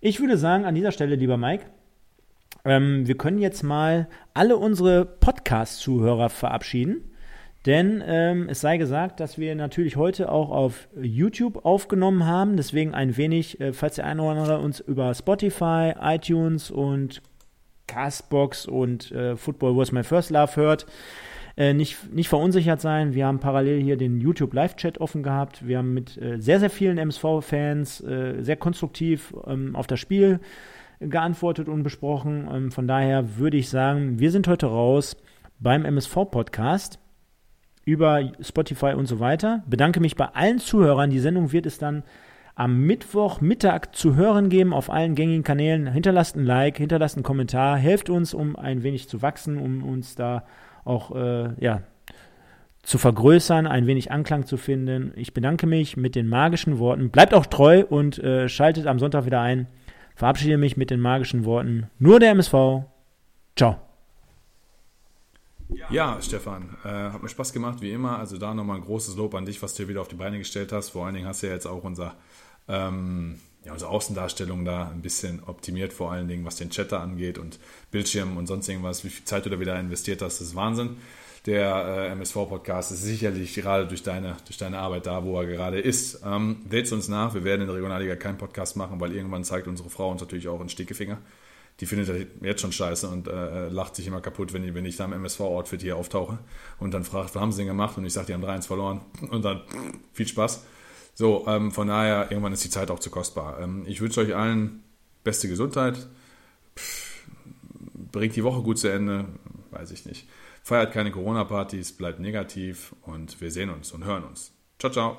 Ich würde sagen, an dieser Stelle, lieber Mike, ähm, wir können jetzt mal alle unsere Podcast-Zuhörer verabschieden. Denn ähm, es sei gesagt, dass wir natürlich heute auch auf YouTube aufgenommen haben. Deswegen ein wenig, äh, falls der eine oder andere uns über Spotify, iTunes und Castbox und äh, Football Was My First Love hört, äh, nicht, nicht verunsichert sein. Wir haben parallel hier den YouTube Live-Chat offen gehabt. Wir haben mit äh, sehr, sehr vielen MSV-Fans äh, sehr konstruktiv ähm, auf das Spiel geantwortet und besprochen. Ähm, von daher würde ich sagen, wir sind heute raus beim MSV-Podcast über Spotify und so weiter. Bedanke mich bei allen Zuhörern. Die Sendung wird es dann am Mittwochmittag zu hören geben auf allen gängigen Kanälen. Hinterlasst ein Like, hinterlasst einen Kommentar, helft uns, um ein wenig zu wachsen, um uns da auch äh, ja, zu vergrößern, ein wenig Anklang zu finden. Ich bedanke mich mit den magischen Worten. Bleibt auch treu und äh, schaltet am Sonntag wieder ein. Verabschiede mich mit den magischen Worten. Nur der MSV. Ciao. Ja, Stefan, äh, hat mir Spaß gemacht, wie immer. Also da nochmal ein großes Lob an dich, was du hier wieder auf die Beine gestellt hast. Vor allen Dingen hast du ja jetzt auch unser, ähm, ja, unsere Außendarstellung da ein bisschen optimiert, vor allen Dingen was den Chat da angeht und Bildschirm und sonst irgendwas. Wie viel Zeit du da wieder investiert hast, das ist Wahnsinn. Der äh, MSV-Podcast ist sicherlich gerade durch deine, durch deine Arbeit da, wo er gerade ist. Ähm, Seht uns nach, wir werden in der Regionalliga keinen Podcast machen, weil irgendwann zeigt unsere Frau uns natürlich auch einen Stickefinger die findet das jetzt schon scheiße und äh, lacht sich immer kaputt, wenn, die, wenn ich da im MSV-Outfit hier auftauche und dann fragt, was haben sie denn gemacht? Und ich sage, die haben 3-1 verloren und dann viel Spaß. So, ähm, von daher, irgendwann ist die Zeit auch zu kostbar. Ähm, ich wünsche euch allen beste Gesundheit. Pff, bringt die Woche gut zu Ende, weiß ich nicht. Feiert keine Corona-Partys, bleibt negativ und wir sehen uns und hören uns. Ciao, ciao.